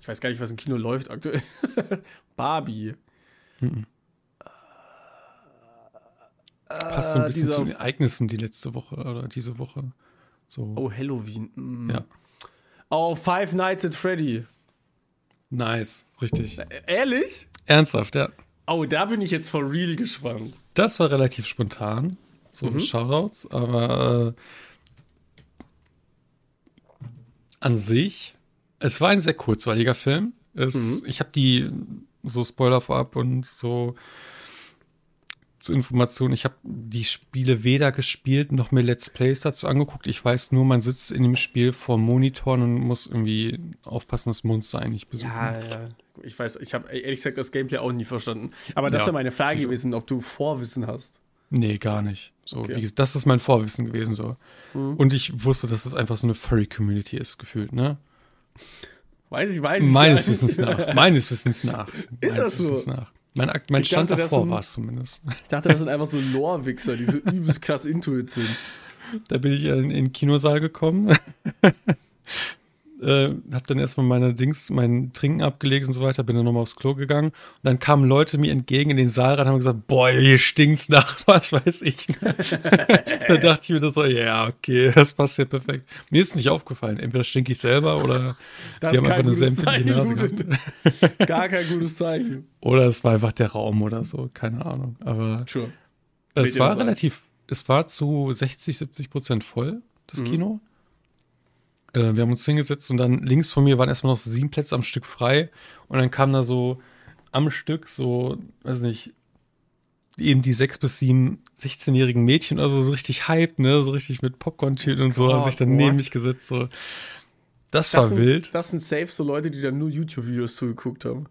Ich weiß gar nicht, was im Kino läuft aktuell. Barbie. Passt so ein Äh, bisschen zu den Ereignissen die letzte Woche oder diese Woche. So. Oh, Halloween. Mm. Ja. Oh, Five Nights at Freddy. Nice. Richtig. Äh, Ehrlich? Ernsthaft, ja. Oh, da bin ich jetzt for real gespannt. Das war relativ spontan. So Mhm. Shoutouts, aber äh, an sich, es war ein sehr kurzweiliger Film. Es, Mhm. Ich habe die so Spoiler vorab und so zur Information, ich habe die Spiele weder gespielt noch mir Let's Plays dazu angeguckt. Ich weiß nur, man sitzt in dem Spiel vor Monitoren und muss irgendwie aufpassen, das Monster eigentlich besuchen. Ja, ja. Ich weiß, ich habe ehrlich gesagt das Gameplay auch nie verstanden. Aber das Ja. wäre meine Frage gewesen, ob du Vorwissen hast. Nee, gar nicht. So, Okay. wie, das ist mein Vorwissen gewesen. So. Mhm. Und ich wusste, dass es einfach so eine Furry-Community ist, gefühlt, ne? Weiß ich, weiß ich. Meines nicht. Wissens nach. Meines Wissens nach. Ist Meines das so? Wissens nach. Mein, Akt- mein Ich Stand dachte, das davor war es zumindest. Ich dachte, das sind einfach so Lore-Wichser, die so übelst krass Intuit sind. Da bin ich in, in den Kinosaal gekommen. Äh, hab dann erstmal meine Dings, mein Trinken abgelegt und so weiter, bin dann nochmal aufs Klo gegangen. Und dann kamen Leute mir entgegen in den Saal rein und haben gesagt, boah, hier stinkt's nach, was weiß ich. da dachte ich mir das so, ja, okay, das passt ja perfekt. Mir ist nicht aufgefallen, entweder stinke ich selber oder Das die haben einfach eine sehr gutes empfindliche Nase gehabt. Gar kein gutes Zeichen. Oder es war einfach der Raum oder so, keine Ahnung. Aber Sure. es war relativ, es war zu 60, 70 Prozent voll, das Mhm. Kino. Äh, wir haben uns hingesetzt und dann links von mir waren erstmal noch sieben Plätze am Stück frei. Und dann kam da so am Stück so, weiß nicht, eben die sechs bis sieben 16-jährigen Mädchen oder so, so richtig hyped, ne, so richtig mit Popcorn-Tüten und so, haben God, sich dann neben what? mich gesetzt, so. Das, Das war sind, wild. das sind safe so Leute, die dann nur YouTube-Videos zugeguckt haben.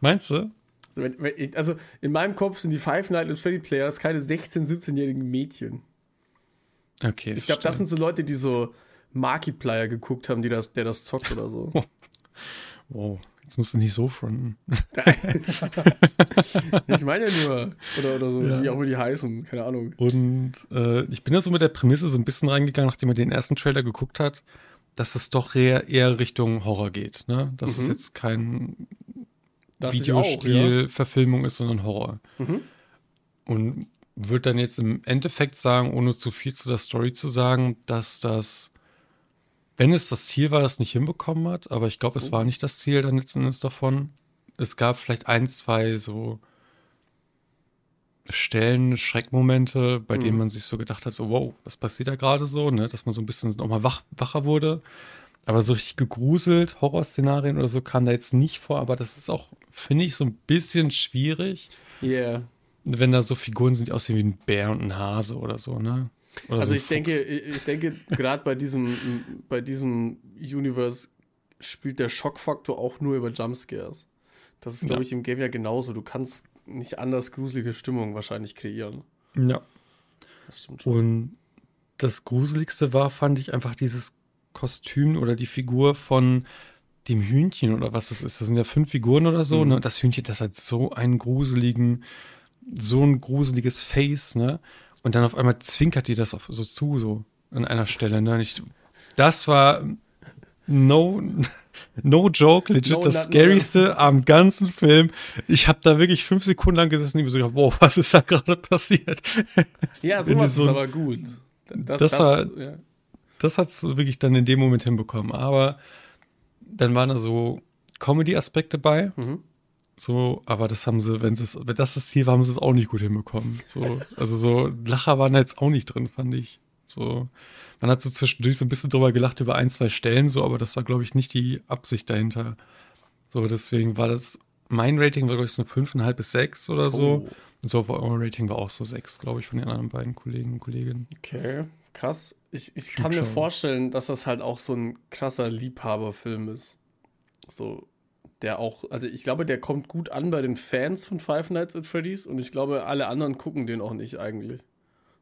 Meinst du? Also, Also in meinem Kopf sind die Five Nights at Freddy Players keine 16-, 17-jährigen Mädchen. Okay. Ich glaube, das sind so Leute, die so Markiplier geguckt haben, die das, der das zockt oder so. Wow, jetzt musst du nicht so fronten. ich meine ja nur. Oder, oder so, Ja. wie auch immer die heißen, keine Ahnung. Und äh, ich bin da so mit der Prämisse so ein bisschen reingegangen, nachdem man den ersten Trailer geguckt hat, dass es doch eher, eher Richtung Horror geht. Ne? Dass es Mhm. jetzt kein Videospiel-Verfilmung ist, sondern Horror. Mhm. Und würde dann jetzt im Endeffekt sagen, ohne zu viel zu der Story zu sagen, dass das, wenn es das Ziel war, das nicht hinbekommen hat, aber ich glaube, es Oh. war nicht das Ziel dann letzten Endes davon. Es gab vielleicht ein, zwei so Stellen, Schreckmomente, bei denen Mhm. man sich so gedacht hat, so, wow, was passiert da gerade so, ne? Dass man so ein bisschen nochmal wach, wacher wurde. Aber so richtig gegruselt, Horrorszenarien oder so kam da jetzt nicht vor, aber das ist auch, finde ich, so ein bisschen schwierig, Ja. Yeah. wenn da so Figuren sind, die aussehen wie ein Bär und ein Hase oder so, ne? Oder Also ich denke, Fuchs. ich ich denke, gerade bei diesem, bei diesem Universe spielt der Schockfaktor auch nur über Jumpscares. Das ist, glaube Ja. ich, im Game ja genauso. Du kannst nicht anders gruselige Stimmung wahrscheinlich kreieren. Ja. Das stimmt schon. Und das Gruseligste war, fand ich einfach dieses Kostüm oder die Figur von dem Hühnchen oder was das ist. Das sind ja fünf Figuren oder so. Mhm. Ne? Das Hühnchen, das hat so einen gruseligen, so ein gruseliges Face, ne? Und dann auf einmal zwinkert die das auf, so zu, so an einer Stelle, ne? Ich, das war no, no joke, legit No, das Scaryste am ganzen Film. Ich habe da wirklich fünf Sekunden lang gesessen und mir so gedacht, wow, was ist da gerade passiert? Ja, sowas so ist aber gut. Das, Das war- ja. das hat es wirklich dann in dem Moment hinbekommen. Aber dann waren da so Comedy-Aspekte bei. Mhm. So, aber das haben sie, wenn sie es, wenn das das Ziel war, haben sie es auch nicht gut hinbekommen. So, also so Lacher waren da jetzt auch nicht drin, fand ich. So, man hat so zwischendurch so ein bisschen drüber gelacht über ein, zwei Stellen, so, aber das war, glaube ich, nicht die Absicht dahinter. So, deswegen war das, mein Rating war, glaube ich, so eine 5,5 bis 6 oder so. Oh. Und so, euer Rating war auch so 6, glaube ich, von den anderen beiden Kollegen und Kolleginnen. Okay, krass. Ich, ich Stimmt kann mir schon. vorstellen, dass das halt auch so ein krasser Liebhaberfilm ist. So, der auch, also ich glaube, der kommt gut an bei den Fans von Five Nights at Freddy's und ich glaube, alle anderen gucken den auch nicht eigentlich.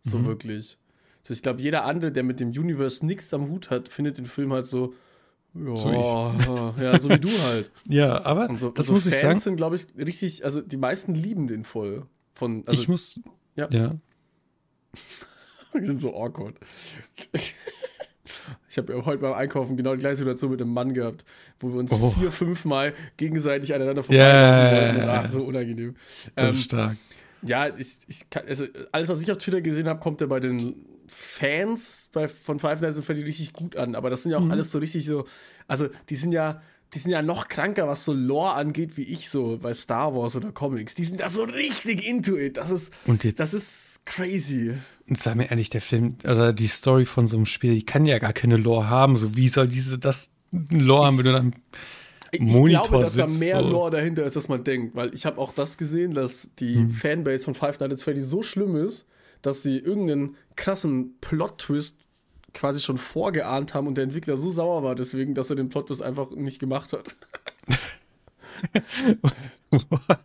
So Mhm. wirklich. Also ich glaube, jeder andere, der mit dem Universe nichts am Hut hat, findet den Film halt so, ja, So ja, so wie du halt. Ja, aber so, das so muss ich Fans sagen. sind, glaube ich, richtig, also die meisten lieben den voll. Von, also ich muss, ja. ja. Die sind so awkward. Ich habe ja heute beim Einkaufen genau die gleiche Situation mit einem Mann gehabt, wo wir uns Oh. vier, fünf Mal gegenseitig aneinander vorbeilaufen ja, wollten. Ach, so unangenehm. Das Ähm, ist stark. ja, ich, ich kann, also alles, was ich auf Twitter gesehen habe, kommt ja bei den Fans bei, von Five Nights at Freddy richtig gut an. Aber das sind ja auch Mhm. alles so richtig so, also die sind ja, die sind ja noch kranker, was so Lore angeht, wie ich so bei Star Wars oder Comics. Die sind da so richtig into it. Das ist, Und jetzt, das ist crazy. sei mir ehrlich, der Film oder die Story von so einem Spiel, die kann ja gar keine Lore haben. So, wie soll diese das Lore haben, wenn du dann. Ich Monitor glaube, dass da mehr so. Lore dahinter ist, als man denkt, weil ich habe auch das gesehen, dass die Hm. Fanbase von Five Nights at Freddy so schlimm ist, dass sie irgendeinen krassen Plot-Twist quasi schon vorgeahnt haben und der Entwickler so sauer war deswegen, dass er den Plot-Twist einfach nicht gemacht hat.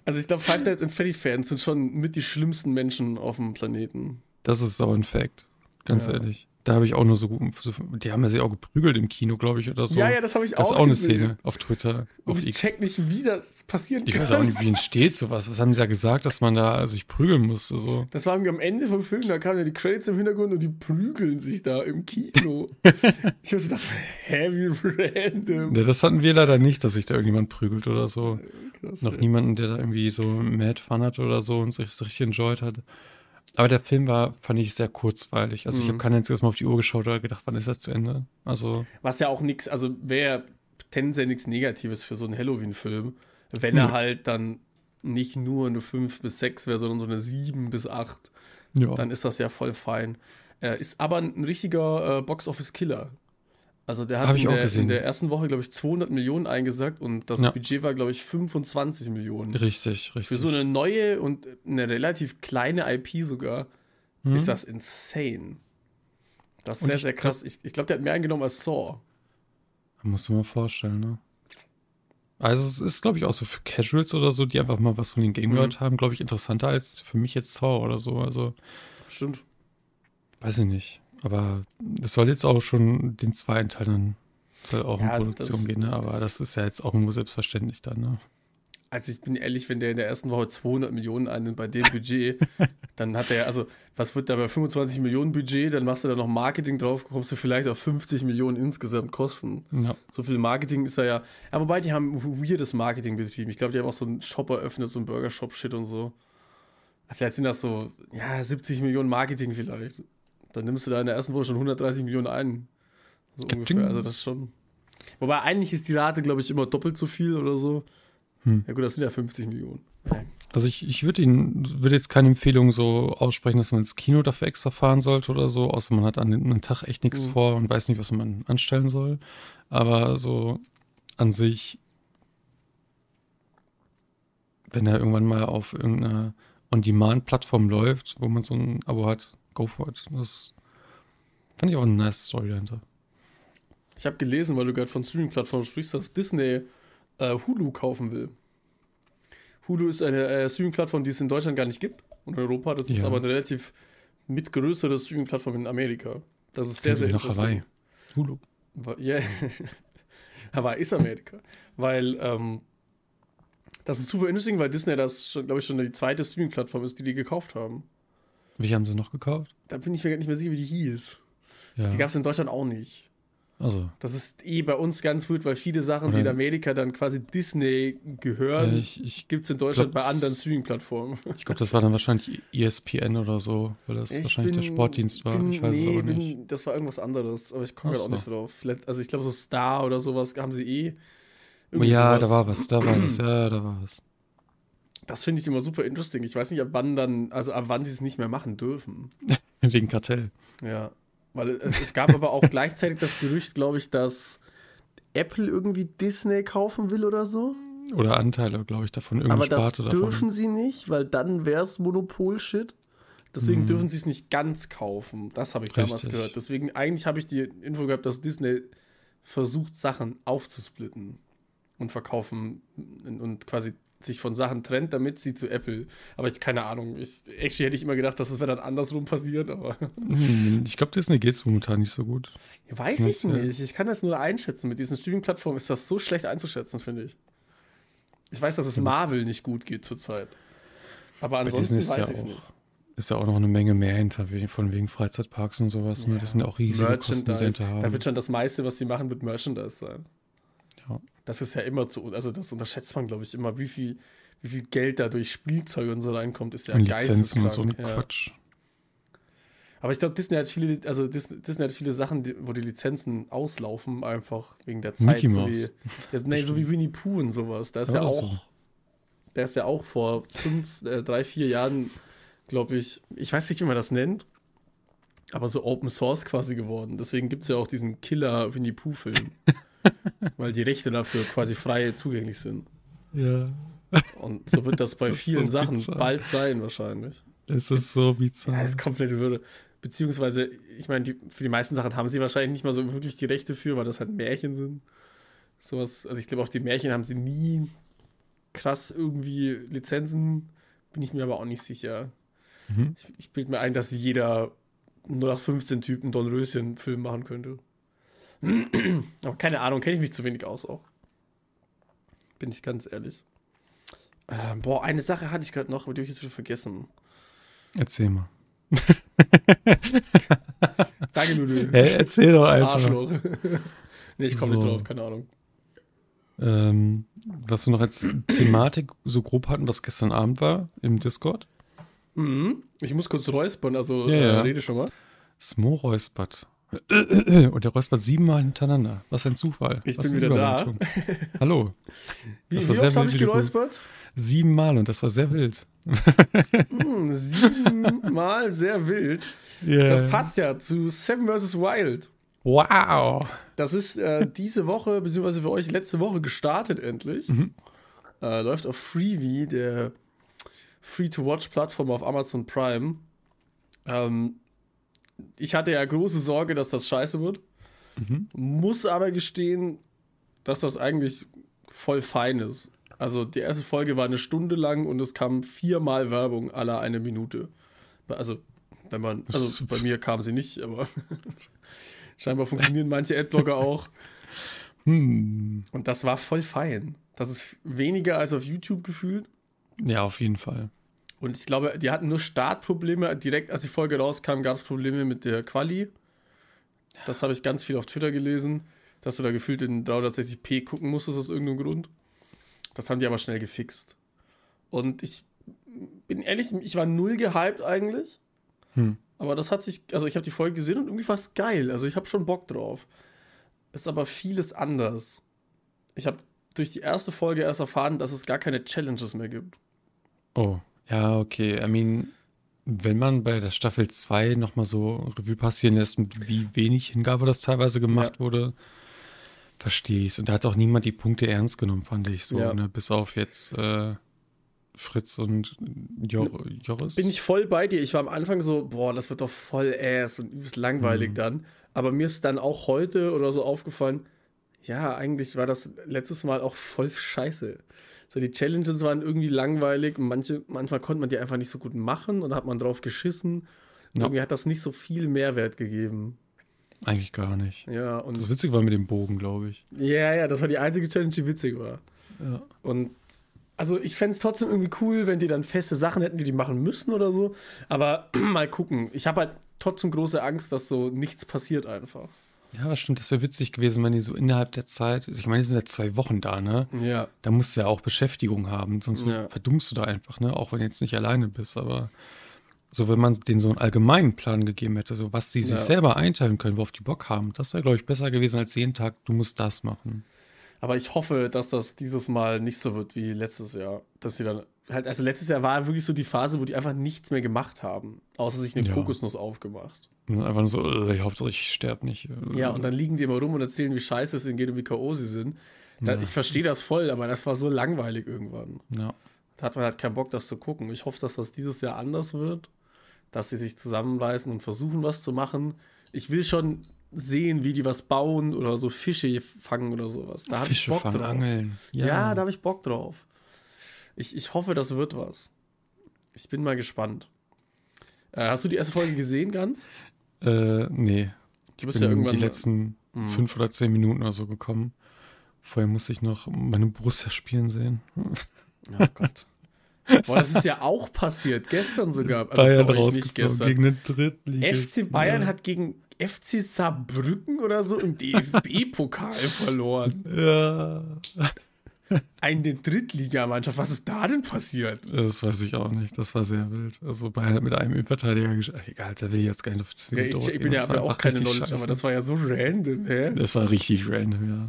also ich glaube, Five Nights at Freddy-Fans sind schon mit die schlimmsten Menschen auf dem Planeten. Das ist aber ein Fact. Ganz Ja. ehrlich. Da habe ich auch nur so, so. Die haben ja sich auch geprügelt im Kino, glaube ich, oder so. Ja, ja, das habe ich Das ist auch auch eine gesehen. Szene auf Twitter, Und auf ich X. check nicht, wie das passieren Ich kann. weiß auch nicht, wie entsteht sowas. Was haben die da gesagt, dass man da sich prügeln musste? So. Das war irgendwie am Ende vom Film, da kamen ja die Credits im Hintergrund und die prügeln sich da im Kino. ich habe so gedacht, hä, wie random. Ja, das hatten wir leider nicht, dass sich da irgendjemand prügelt oder so. Krass, Noch ey. niemanden, der da irgendwie so Mad Fun hat oder so und sich das richtig enjoyed hat. Aber der Film war, fand ich, sehr kurzweilig. Also ich Mhm. habe kein einziges Mal auf die Uhr geschaut oder gedacht, wann ist das zu Ende? Also, Was ja auch nichts, also wäre tendenziell nichts Negatives für so einen Halloween-Film, wenn er halt dann nicht nur eine 5 bis 6 wäre, sondern so eine 7 bis 8. ja. Dann ist das ja voll fein. Er ist aber ein richtiger äh, Box-Office-Killer. Also der hat in, der, in der ersten Woche, glaube ich, 200 Millionen eingesagt und das Ja. Budget war, glaube ich, 25 Millionen. richtig, richtig. Für so eine neue und eine relativ kleine IP sogar Hm? ist das insane. Das ist Und sehr, sehr krass. Ich, ich glaube, der hat mehr eingenommen als Saw. Musst du mal vorstellen, ne? Also es ist, glaube ich, auch so für Casuals oder so, die einfach mal was von den Game Mhm. gehört haben, glaube ich, interessanter als für mich jetzt Saw oder so. Also, Stimmt. weiß ich nicht. Aber es soll jetzt auch schon den zweiten Teil dann soll auch Ja, in Produktion das- gehen, ne? Aber das ist ja jetzt auch nur selbstverständlich dann, ne? Also ich bin ehrlich, wenn der in der ersten Woche 200 Millionen einnimmt bei dem Budget, dann hat er, also was wird da bei 25 Millionen Budget, dann machst du da noch Marketing drauf, kommst du vielleicht auf 50 Millionen insgesamt Kosten. Ja. So viel Marketing ist da ja, ja wobei die haben weirdes Marketing betrieben. Ich glaube, die haben auch so einen Shop eröffnet, so einen Burger-Shop-Shit und so. Vielleicht sind das so, ja, 70 Millionen Marketing vielleicht. Dann nimmst du da in der ersten Woche schon 130 Millionen ein. So ungefähr, also das ist schon. Wobei eigentlich ist die Rate, glaube ich, immer doppelt so viel oder so. Hm. Ja gut, das sind ja 50 Millionen. Also ich, ich würde ihn, würde jetzt keine Empfehlung so aussprechen, dass man ins Kino dafür extra fahren sollte oder so, außer man hat an dem einen Tag echt nichts Mhm. vor und weiß nicht, was man anstellen soll. Aber so an sich, wenn er irgendwann mal auf irgendeiner On-Demand-Plattform läuft, wo man so ein Abo hat, go for it. Das fand ich auch eine nice Story dahinter. Ich habe gelesen, weil du gerade von Streaming-Plattformen sprichst, dass Disney äh, Hulu kaufen will. Hulu ist eine äh, Streaming-Plattform, die es in Deutschland gar nicht gibt. und Europa. Das ist Ja. aber eine relativ mitgrößere Streaming-Plattform in Amerika. Das ist sehr, sehr nach Hawaii. interessant. Hulu. Wa- Ja, Hawaii ist Amerika. Weil, ähm, das ist super interesting, weil Disney das, glaube ich, schon die zweite Streaming-Plattform ist, die die gekauft haben. Wie haben sie noch gekauft? Da bin ich mir gar nicht mehr sicher, wie die hieß. Ja. Die gab es in Deutschland auch nicht. also, Das ist eh bei uns ganz weird, weil viele Sachen, die in Oder- Amerika dann quasi Disney gehören, ich, gibt es in Deutschland glaub, bei anderen Streaming-Plattformen. ich glaube, das war dann wahrscheinlich ESPN oder so, weil das Ich wahrscheinlich der bin- Sportdienst war. Bin, ich weiß nee, es aber bin, nicht. das war irgendwas anderes, aber ich komme gerade auch nicht drauf. Vielleicht, also ich glaube, so Star oder sowas haben sie eh. Irgendwie ja, sowas. da war was, da war was, ja, da war was. Das finde ich immer super interesting. Ich weiß nicht, ab wann dann, also ab wann sie es nicht mehr machen dürfen. Wegen Kartell. Ja. Weil es, es gab aber auch gleichzeitig das Gerücht, glaube ich, dass Apple irgendwie Disney kaufen will oder so. Oder Anteile, glaube ich, davon. Irgendeine aber das Sparte dürfen davon. sie nicht, weil dann wäre es Monopol-Shit. Deswegen Mhm. dürfen sie es nicht ganz kaufen. Das habe ich damals Richtig. gehört. Deswegen, eigentlich habe ich die Info gehabt, dass Disney versucht, Sachen aufzusplitten und verkaufen und quasi sich von Sachen trennt, damit sie zu Apple. Aber ich keine Ahnung. Ich, actually hätte ich immer gedacht, dass es das dann andersrum passiert, aber Hm, Ich glaube, Disney geht es momentan nicht so gut. weiß ich äh, nicht. Ich kann das nur einschätzen. Mit diesen Streaming-Plattformen ist das so schlecht einzuschätzen, finde ich. Ich weiß, dass es Marvel nicht gut geht zurzeit. Aber ansonsten weiß ja ich es nicht. Ist ja auch noch eine Menge mehr hinter, von wegen Freizeitparks und sowas. Ne? Das sind ja auch riesige Kosten, die dahinter haben. Da wird schon das meiste, was sie machen, wird Merchandise sein. Das ist ja immer zu, also das unterschätzt man, glaube ich, immer, wie viel, wie viel Geld da durch Spielzeug und so reinkommt, ist ja und Lizenzen und so ein. Ja. Quatsch. Aber ich glaube, Disney hat viele, also Disney, Disney hat viele Sachen, wo die Lizenzen auslaufen, einfach wegen der Zeit. Mickey so wie, ja, nee, so wie Winnie Pooh und sowas. Da ist Ja, ja, auch, so. der ist ja auch vor fünf, äh, drei, vier Jahren, glaube ich, ich weiß nicht, wie man das nennt, aber so Open Source quasi geworden. Deswegen gibt es ja auch diesen Killer Winnie Pooh-Film. weil die Rechte dafür quasi frei zugänglich sind. Ja. Und so wird das bei Das vielen so Sachen bizarr. bald sein, wahrscheinlich. Es ist so Ja, bizarr. das ist komplette Würde. Beziehungsweise, ich meine, die, für die meisten Sachen haben sie wahrscheinlich nicht mal so wirklich die Rechte für, weil das halt Märchen sind. Sowas, also ich glaube, auch die Märchen haben sie nie krass irgendwie Lizenzen, bin ich mir aber auch nicht sicher. Mhm. Ich, ich bilde mir ein, dass jeder nur nach 15 Typen Don Röschen-Film machen könnte. Aber keine Ahnung, kenne ich mich zu wenig aus auch. Bin ich ganz ehrlich. Ähm, boah, eine Sache hatte ich gerade noch, aber die habe ich jetzt wieder vergessen. Erzähl mal. Danke, Nudel. Hey, erzähl doch einfach. Arschloch. nee, ich komme nicht So. drauf, keine Ahnung. Ähm, was wir noch als Thematik so grob hatten, was gestern Abend war im Discord. Mhm. Ich muss kurz räuspern, also Ja, äh, ja. rede schon mal. Smo räuspert. Und der räuspert siebenmal hintereinander. Was ein Zufall. Ich Was bin wieder da. Hallo. Wie, Das wie oft habe ich geräuspert? Siebenmal und das war sehr wild. Hm, siebenmal sehr wild. Yeah. Das passt ja zu Seven vs. Wild. Wow. Das ist äh, diese Woche, beziehungsweise für euch letzte Woche gestartet endlich. Mhm. Äh, läuft auf Freevee, der Free-to-Watch-Plattform auf Amazon Prime. Ähm, ich hatte ja große Sorge, dass das scheiße wird. Mhm. Muss aber gestehen, dass das eigentlich voll fein ist. Also die erste Folge war eine Stunde lang und es kam viermal Werbung aller eine Minute. Also, wenn man, also bei mir kam sie nicht, aber scheinbar funktionieren manche Adblocker auch. Hm. Und das war voll fein. Das ist weniger als auf YouTube gefühlt. Ja, auf jeden Fall. Und ich glaube, die hatten nur Startprobleme. Direkt als die Folge rauskam, gab es Probleme mit der Quali. Das habe ich ganz viel auf Twitter gelesen, dass du da gefühlt in 360p gucken musstest aus irgendeinem Grund. Das haben die aber schnell gefixt. Und ich bin ehrlich, ich war null gehypt eigentlich. Hm. Aber das hat sich, also ich habe die Folge gesehen und irgendwie war es geil. Also ich habe schon Bock drauf. Ist aber vieles anders. Ich habe durch die erste Folge erst erfahren, dass es gar keine Challenges mehr gibt. Oh, ja, okay. I mean, wenn man bei der Staffel 2 nochmal so Revue passieren lässt, mit wie wenig Hingabe das teilweise gemacht wurde, verstehe ich es. Und da hat auch niemand die Punkte ernst genommen, fand ich so, Ja. ne? Bis auf jetzt äh, Fritz und Jor Joris. Bin ich voll bei dir. Ich war am Anfang so, boah, das wird doch voll ass und übelst langweilig Mhm. dann. Aber mir ist dann auch heute oder so aufgefallen, ja, eigentlich war das letztes Mal auch voll scheiße. So, die Challenges waren irgendwie langweilig. Manche, manchmal konnte man die einfach nicht so gut machen und hat man drauf geschissen. Ja. Irgendwie hat das nicht so viel Mehrwert gegeben. Eigentlich gar nicht. Ja, und Das Witzige war mit dem Bogen, glaube ich. ja, ja, das war die einzige Challenge, die witzig war. Ja. Und also ich fände es trotzdem irgendwie cool, wenn die dann feste Sachen hätten, die die machen müssen oder so. Aber mal gucken. Ich habe halt trotzdem große Angst, dass so nichts passiert einfach. Ja, stimmt, das wäre witzig gewesen, wenn die so innerhalb der Zeit, ich meine, die sind ja zwei Wochen da, ne? Ja. Da musst du ja auch Beschäftigung haben, sonst Ja. verdummst du da einfach, ne? Auch wenn du jetzt nicht alleine bist, aber so, wenn man denen so einen allgemeinen Plan gegeben hätte, so was die sich Ja. selber einteilen können, worauf die Bock haben, das wäre, glaube ich, besser gewesen als jeden Tag, du musst das machen. Aber ich hoffe, dass das dieses Mal nicht so wird wie letztes Jahr. Dass sie dann halt, also letztes Jahr war wirklich so die Phase, wo die einfach nichts mehr gemacht haben, außer sich eine Ja. Kokosnuss aufgemacht. Und einfach nur so, äh, Hauptsache ich sterbe nicht. Ja, und dann liegen die immer rum und erzählen, wie scheiße es ihnen geht und wie K.O. sie sind. Da, Ja. Ich verstehe das voll, aber das war so langweilig irgendwann. Ja. Da hat man halt keinen Bock, das zu gucken. Ich hoffe, dass das dieses Jahr anders wird, dass sie sich zusammenreißen und versuchen, was zu machen. Ich will schon sehen, wie die was bauen oder so Fische fangen oder sowas. Da habe ich Bock fangen, drauf. angeln. Ja, da habe ich Bock drauf. Ich, ich hoffe, das wird was. Ich bin mal gespannt. Äh, hast du die erste Folge gesehen ganz? Äh, nee. Du bist bin ja irgendwann. die letzten Mhm. fünf oder zehn Minuten oder so gekommen. Vorher musste ich noch meine Borussia spielen sehen. Oh Gott. Boah, das ist ja auch passiert. Gestern sogar. Also Bayern für euch nicht gestern. gegen den Drittligisten. FC Bayern hat gegen FC Saarbrücken oder so im DFB-Pokal verloren. Ja, Eine Drittligamannschaft. Was ist da denn passiert? das weiß ich auch nicht. Das war sehr wild. Also Bayern hat mit einem Innenverteidiger Ach, Egal, da will ich jetzt gar nicht auf Ja, ich, ich bin ja auch keine Knowledge, aber das war ja so random, hä? Das war richtig random, ja.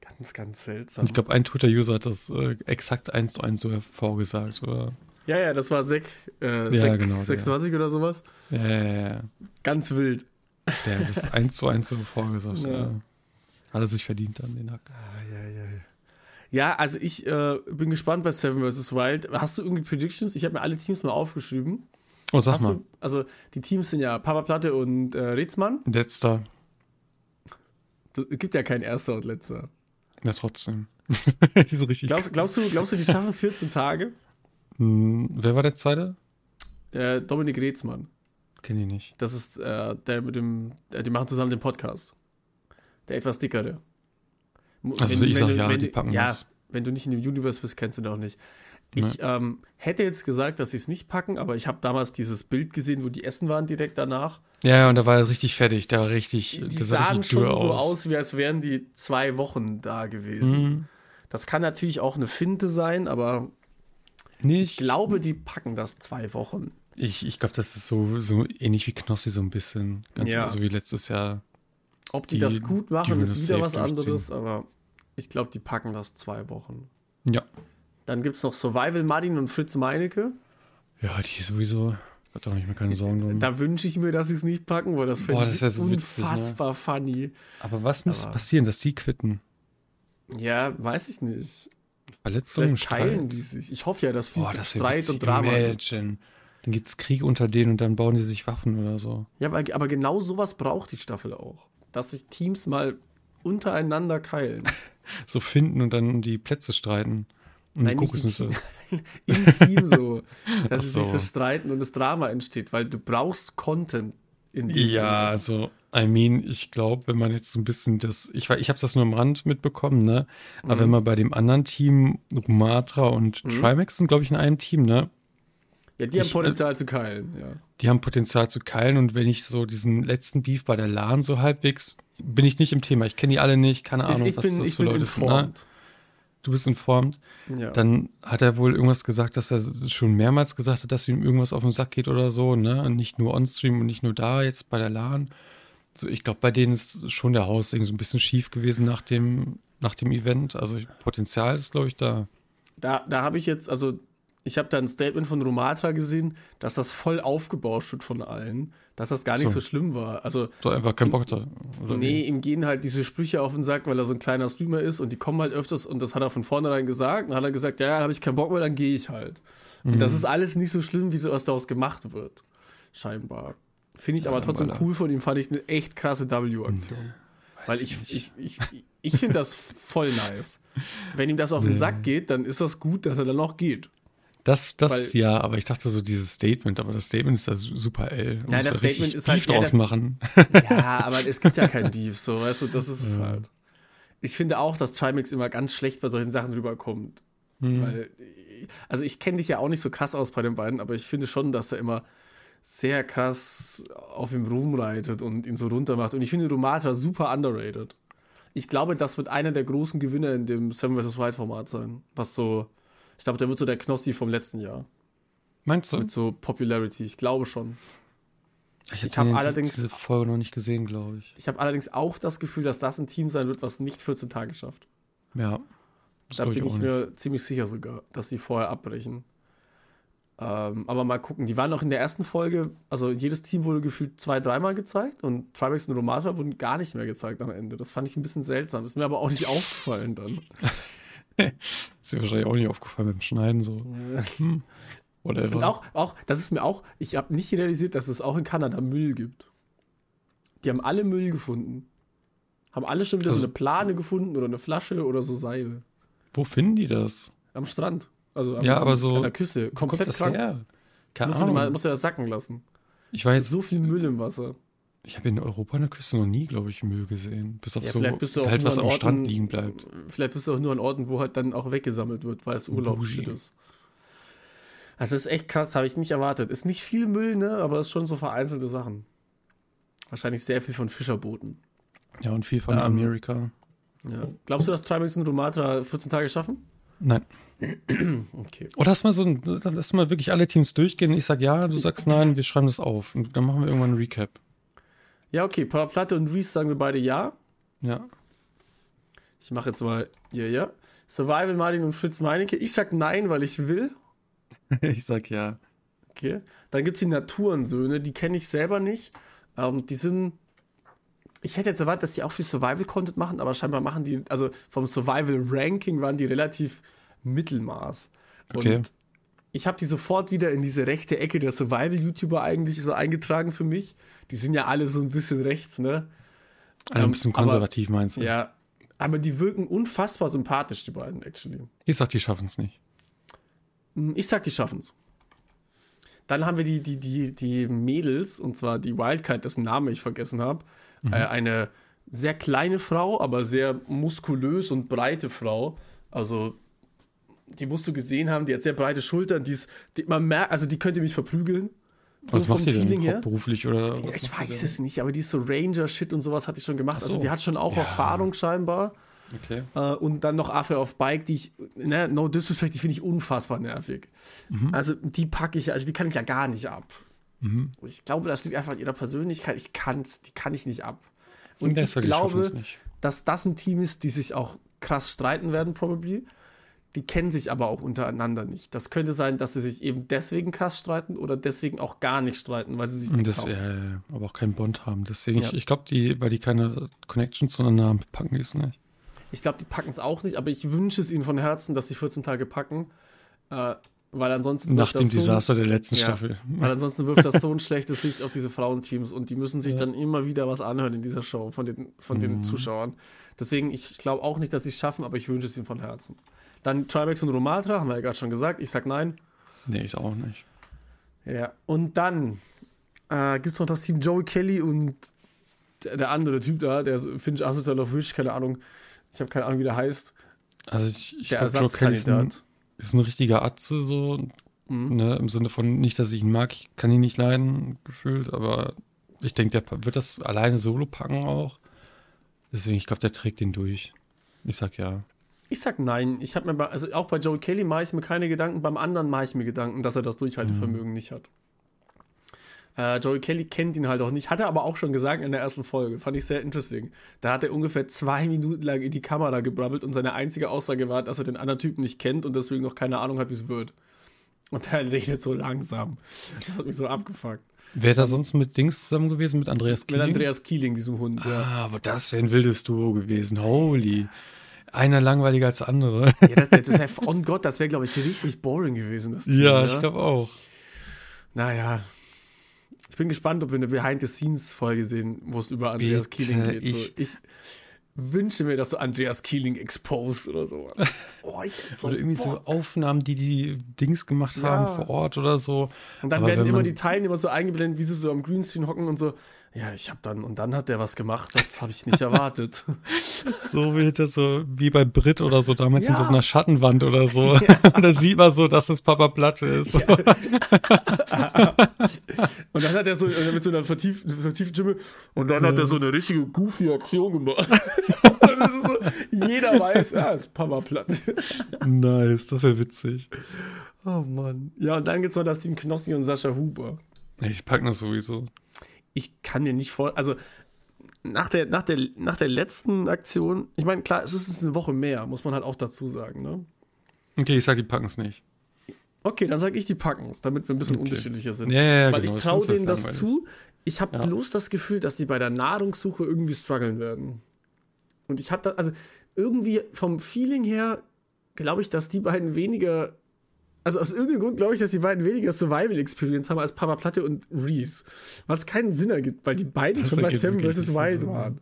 Ganz, ganz seltsam. Ich glaube, ein Twitter-User hat das äh, exakt eins zu eins so hervorgesagt, oder? Ja, ja, das war Sek, äh, Ja, Sek genau, der. 26 oder sowas. Ja, ja, ja, ja. Ganz wild. Der hat das eins zu eins so hervorgesagt. Ja. Ja. Hat er sich verdient dann, den Hack. Ja, also ich äh, bin gespannt bei Seven vs. Wild. Hast du irgendwie Predictions? Ich habe mir alle Teams mal aufgeschrieben. Oh, sag Hast mal. du, also die Teams sind ja Papa Platte und äh, Ritzmann. Letzter. Es gibt ja kein Erster und Letzter. Ja, trotzdem. Die sind richtig. Glaubst, glaubst, du, glaubst du, die schaffen 14 Tage? Hm, wer war der zweite? Äh, Dominik Reetzmann. Kenn ich nicht. Das ist äh, der mit dem, äh, die machen zusammen den Podcast. Der etwas dickere. Also ich sag ja, wenn die packen ja, das. wenn du nicht in dem Universe bist, kennst du auch nicht. Ich ähm, hätte jetzt gesagt, dass sie es nicht packen, aber ich habe damals dieses Bild gesehen, wo die essen waren direkt danach. Ja, und da war er richtig fertig. Der war richtig. Die, die sahen richtig schon dürr so aus, wie als wären die zwei Wochen da gewesen. Mhm. Das kann natürlich auch eine Finte sein, aber Nee, ich ich glaube, die packen das zwei Wochen. ich, ich glaube, das ist so, so ähnlich wie Knossi so ein bisschen. Ganz Ja. so wie letztes Jahr. Ob die, Die- das gut machen, ist wieder was anderes, aber ich glaube, die packen das zwei Wochen. Ja. Dann gibt es noch Survival Martin und Fritz Meinecke. Ja, die sowieso. Gott, da mache ich mir keine Sorgen drum. Da wünsche ich mir, dass sie es nicht packen, weil das ich wär so witzig, ne? unfassbar funny. Aber was müsste Aber- passieren, dass die quitten? Ja, weiß ich nicht. Verletzungen, Vielleicht teilen die sich. Ich hoffe ja, dass viel Boah, das wäre Streit und Drama gibt. Dann gibt es Krieg unter denen und dann bauen die sich Waffen oder so. Ja, aber, aber genau sowas braucht die Staffel auch. Dass sich Teams mal untereinander keilen. So finden und dann um die Plätze streiten. Und Nein, die nicht die Kokosnüsse. Im Team so. Dass sie Ach sich so so. streiten und das Drama entsteht, weil du brauchst Content in dem Ja, Sinne. also, I mean, ich glaube, wenn man jetzt so ein bisschen das, ich, ich habe das nur am Rand mitbekommen, ne? Aber Mhm. wenn man bei dem anderen Team, Rumatra und Mhm. Trimax sind, glaube ich, in einem Team, ne? Ja, die haben Ich- Potenzial zu keilen, ja. Die haben Potenzial zu keilen und wenn ich so diesen letzten Beef bei der LAN so halbwegs, bin ich nicht im Thema. Ich kenne die alle nicht, keine Ich, Ahnung, ich was bin, das ich für Leute sind. Ne? informed. Du bist informed. Ja. Dann hat er wohl irgendwas gesagt, dass er schon mehrmals gesagt hat, dass ihm irgendwas auf den Sack geht oder so, ne? Und nicht nur on-stream und nicht nur da, jetzt bei der LAN. So, ich glaube, bei denen ist schon der Haussing so ein bisschen schief gewesen nach dem, nach dem Event. Also Potenzial ist, glaube ich, da. Da, da habe ich jetzt, also ich habe da ein Statement von Romatra gesehen, dass das voll aufgebauscht wird von allen, dass das gar nicht So. so schlimm war. Also So einfach kein Bock da. Oder nee, wie? ihm gehen halt diese Sprüche auf den Sack, weil er so ein kleiner Streamer ist und die kommen halt öfters und das hat er von vornherein gesagt. Dann hat er gesagt, ja, habe ich keinen Bock mehr, dann gehe ich halt. Und Mhm. das ist alles nicht so schlimm, wie so was daraus gemacht wird. Scheinbar. Finde ich aber Ja, trotzdem weil er- cool von ihm, fand ich eine echt krasse W-Aktion. Weil ich, ich, ich, ich finde das voll nice. Wenn ihm das auf den. Sack geht, dann ist das gut, dass er dann noch geht. Das, das Weil- ja, aber ich dachte so dieses Statement, aber das Statement ist ja su- super L. Nein, das Statement ist halt- Beef ja, draus das- machen. Ja, aber es gibt ja kein Beef, so, weißt du, das ist es halt. Ich finde auch, dass Trimax immer ganz schlecht bei solchen Sachen rüberkommt. Hm. Weil, also ich kenne dich ja auch nicht so krass aus bei den beiden, aber ich finde schon, dass er immer sehr krass auf ihm rumreitet und ihn so runter macht. Und ich finde Rumatra super underrated. Ich glaube, das wird einer der großen Gewinner in dem Seven vs. Wild Format sein. Was so, ich glaube, der wird so der Knossi vom letzten Jahr. Meinst du? Mit so Popularity. Ich glaube schon. Ich, ich hab hab die- allerdings- diese Folge noch nicht gesehen, glaube ich. Ich habe allerdings auch das Gefühl, dass das ein Team sein wird, was nicht 14 Tage schafft. Ja. Da bin ich auch mir ziemlich sicher sogar, dass sie vorher abbrechen. Ähm, aber mal gucken, die waren auch in der ersten Folge, also jedes Team wurde gefühlt zwei, dreimal gezeigt und Trimax und Romatra wurden gar nicht mehr gezeigt am Ende. Das fand ich ein bisschen seltsam. Ist mir aber auch nicht aufgefallen dann. Ist dir wahrscheinlich auch nicht aufgefallen beim Schneiden so. Hm. Whatever. Und auch, auch, das ist mir auch, ich habe nicht realisiert, dass es auch in Kanada Müll gibt. Die haben alle Müll gefunden. Haben alle schon wieder Also- so eine Plane gefunden oder eine Flasche oder so Seile. Wo finden die das? Am Strand. Also am, Ja, aber so- an der Küste. Komplett krank. her? Keine Musst du, mal, musst du das sacken lassen. ich jetzt So viel Müll im Wasser. Ich habe in Europa an der Küste noch nie, glaube ich, Müll gesehen. Bis auf Ja, so vielleicht bist du auch halt was an am Orten- Strand liegen bleibt. Vielleicht bist du auch nur an Orten, wo halt dann auch weggesammelt wird, weil es Bougie. ist. Also das ist echt krass, habe ich nicht erwartet. Ist nicht viel Müll, ne? Aber ist schon so vereinzelte Sachen. Wahrscheinlich sehr viel von Fischerbooten. Ja, und viel von Ähm, Amerika. Ja. Glaubst du, dass Trimax und Romatra 14 Tage schaffen? Nein. Okay. Oder lass mal so lass mal wirklich alle Teams durchgehen. Ich sag ja, du sagst nein, wir schreiben das auf. Und dann machen wir irgendwann ein Recap. Ja, okay. Platte und Reese sagen wir beide ja. Ja. Ich mache jetzt mal ja, ja. Survival Martin und Fritz Meinecke. Ich sag nein, weil ich will. ich sag ja. Okay. Dann gibt es die Naturensöhne, die kenne ich selber nicht. Ähm, die sind. Ich hätte jetzt erwartet, dass die auch viel Survival-Content machen, aber scheinbar machen die, also vom Survival-Ranking waren die relativ Mittelmaß. Okay. Und ich habe die sofort wieder in diese rechte Ecke der Survival-YouTuber eigentlich so eingetragen für mich. Die sind ja alle so ein bisschen rechts, ne? Ein Ähm, bisschen aber- konservativ meinst du? Ja. Aber die wirken unfassbar sympathisch, die beiden, actually. Ich sag, die schaffen es nicht. Hm, Ich sag, die schaffen's. Dann haben wir die, die, die, die Mädels, und zwar die Wildcard, dessen Name ich vergessen habe. Äh, eine sehr kleine Frau, aber sehr muskulös und breite Frau. Also, die musst du gesehen haben, die hat sehr breite Schultern, die ist, die, man merkt, also die könnte mich verprügeln. So Was macht denn Feeling her. hauptberuflich oder was Ich weiß denn? es nicht, aber die ist so Ranger-Shit und sowas hat die schon gemacht. Ach so. Also die hat schon auch Ja. Erfahrung scheinbar. Okay. Äh, und dann noch Affe auf Bike, die ich, ne, no disrespect, die finde ich unfassbar nervig. Mhm. Also die packe ich, also die kann ich ja gar nicht ab. Mhm. Ich glaube, das liegt einfach an ihrer Persönlichkeit. Ich kann's, die kann ich nicht ab. Und ich glaube, nicht. dass das ein Team ist, die sich auch krass streiten werden, probably. Die kennen sich aber auch untereinander nicht. Das könnte sein, dass sie sich eben deswegen krass streiten oder deswegen auch gar nicht streiten, weil sie sich nicht Das, trauen. ja, aber auch keinen Bond haben. Deswegen, Ja. ich, ich glaube, die, weil die keine Connection zueinander haben, packen die es nicht. Ich glaube, die packen es auch nicht, aber ich wünsche es ihnen von Herzen, dass sie 14 Tage packen. Äh, weil ansonsten. Nach dem so Desaster der letzten Ja. Staffel. Weil ansonsten wirft das so ein schlechtes Licht auf diese Frauenteams und die müssen sich Ja. dann immer wieder was anhören in dieser Show von den, von den Mhm. Zuschauern. Deswegen, ich glaube auch nicht, dass sie es schaffen, aber ich wünsche es ihnen von Herzen. Dann Trimax und Romatra, haben wir ja gerade schon gesagt. Ich sag nein. Nee, ich auch nicht. Ja. Und dann äh, gibt es noch das Team Joey Kelly und der, der andere Typ da, der finde ich asozial auf Wish, keine Ahnung. Ich habe keine Ahnung, wie der heißt. Also ich, ich Der glaub, Kelly ist ein, Ersatzkandidat. ist ein richtiger Atze, so, Mhm. ne, im Sinne von nicht, dass ich ihn mag, ich kann ihn nicht leiden, gefühlt, aber ich denke, der wird das alleine solo packen auch. Deswegen, ich glaube, der trägt den durch. Ich sag ja. Ich sag nein. Ich habe mir bei, also auch bei Joey Kelly mache ich mir keine Gedanken, beim anderen mache ich mir Gedanken, dass er das Durchhaltevermögen nicht hat. Äh, Joey Kelly kennt ihn halt auch nicht, hat er aber auch schon gesagt in der ersten Folge. Fand ich sehr interesting. Da hat er ungefähr zwei Minuten lang in die Kamera gebrabbelt und seine einzige Aussage war, dass er den anderen Typen nicht kennt und deswegen noch keine Ahnung hat, wie es wird. Und er redet so langsam. Das hat mich so abgefuckt. Wäre da sonst mit Dings zusammen gewesen, mit Andreas Mit Kieling? Andreas Keeling, diesem Hund. Ja. Ah, aber das wäre ein wildes Duo gewesen. Holy. Einer langweiliger als der andere. Ja, das, das wär, oh Gott, das wäre, glaube ich, richtig boring gewesen. Das Team, ja, ich glaube auch. Naja. bin gespannt, ob wir eine Behind-the-Scenes-Folge sehen, wo es über Andreas Bitte, Keeling geht. So, ich- ich wünsche mir, dass du Andreas Keeling exposed oder so. Oh, ich so Oder irgendwie so Bock. Aufnahmen, die die Dings gemacht Ja. haben vor Ort oder so. Und dann Aber werden immer die Teilnehmer so eingeblendet, wie sie so am Greenscreen hocken und so, ja, ich hab dann, und dann hat der was gemacht, das habe ich nicht erwartet. So wie das so wie bei Brit oder so damals Ja. hinter so einer Schattenwand oder so. Und da sieht man so, dass es Papa Platte ist. Und dann hat er so äh, mit so einer vertieften, vertieften Stimme und dann hat er so eine richtige goofy Aktion gemacht. so, jeder weiß, ja, ist Papa platt. nice, das ist ja witzig. Oh Mann. Ja, und dann gibt's noch das Team Knossi und Sascha Huber. Ich pack das sowieso. Ich kann mir nicht vor, also nach der, nach der, nach der letzten Aktion, ich meine, klar, es ist eine Woche mehr, muss man halt auch dazu sagen, ne? Okay, ich sag, die packen es nicht. Okay, dann sage ich, die packen es, damit wir ein bisschen Okay. unterschiedlicher sind. Ja, ja, ja, Weil genau, ich traue denen das langweilig. zu. Ich habe Ja. bloß das Gefühl, dass die bei der Nahrungssuche irgendwie strugglen werden. Und ich habe da, also irgendwie vom Feeling her, glaube ich, dass die beiden weniger, also aus irgendeinem Grund glaube ich, dass die beiden weniger Survival Experience haben als Papa Platte und Reese. Was keinen Sinn ergibt, weil die beiden Das schon bei Seven wirklich vs. Wild waren.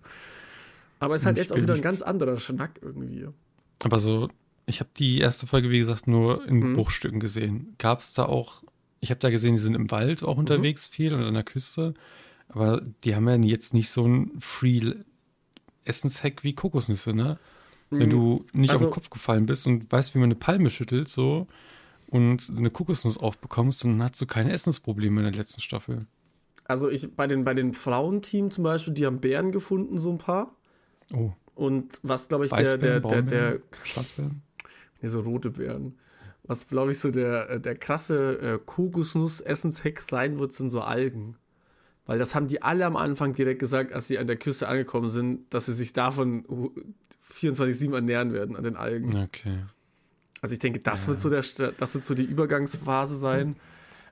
Aber es ist halt Ich jetzt auch wieder ein ganz anderer Schnack irgendwie. Aber so, ich habe die erste Folge, wie gesagt, nur in Mhm. Bruchstücken gesehen. Gab es da auch, ich habe da gesehen, die sind im Wald Mhm. auch unterwegs viel und an der Küste. Aber die haben ja jetzt nicht so ein Free-Essenshack wie Kokosnüsse, ne? Wenn du nicht Also- auf den Kopf gefallen bist und weißt, wie man eine Palme schüttelt, so und eine Kokosnuss aufbekommst, dann hast du keine Essensprobleme in der letzten Staffel. Also ich, bei den, bei den Frauenteam zum Beispiel, die haben Bären gefunden, so ein paar. Oh, Und was, glaube ich, der, der, der, der, Schwarzbeeren. nee, so rote Beeren. Was, glaube ich, so der, der krasse äh, Kokosnuss-Essenshack sein wird, sind so Algen. Weil das haben die alle am Anfang direkt gesagt, als sie an der Küste angekommen sind, dass sie sich davon hu- 24-7 ernähren werden, an den Algen. Okay. Also ich denke, das wird so der, das wird so die Übergangsphase sein.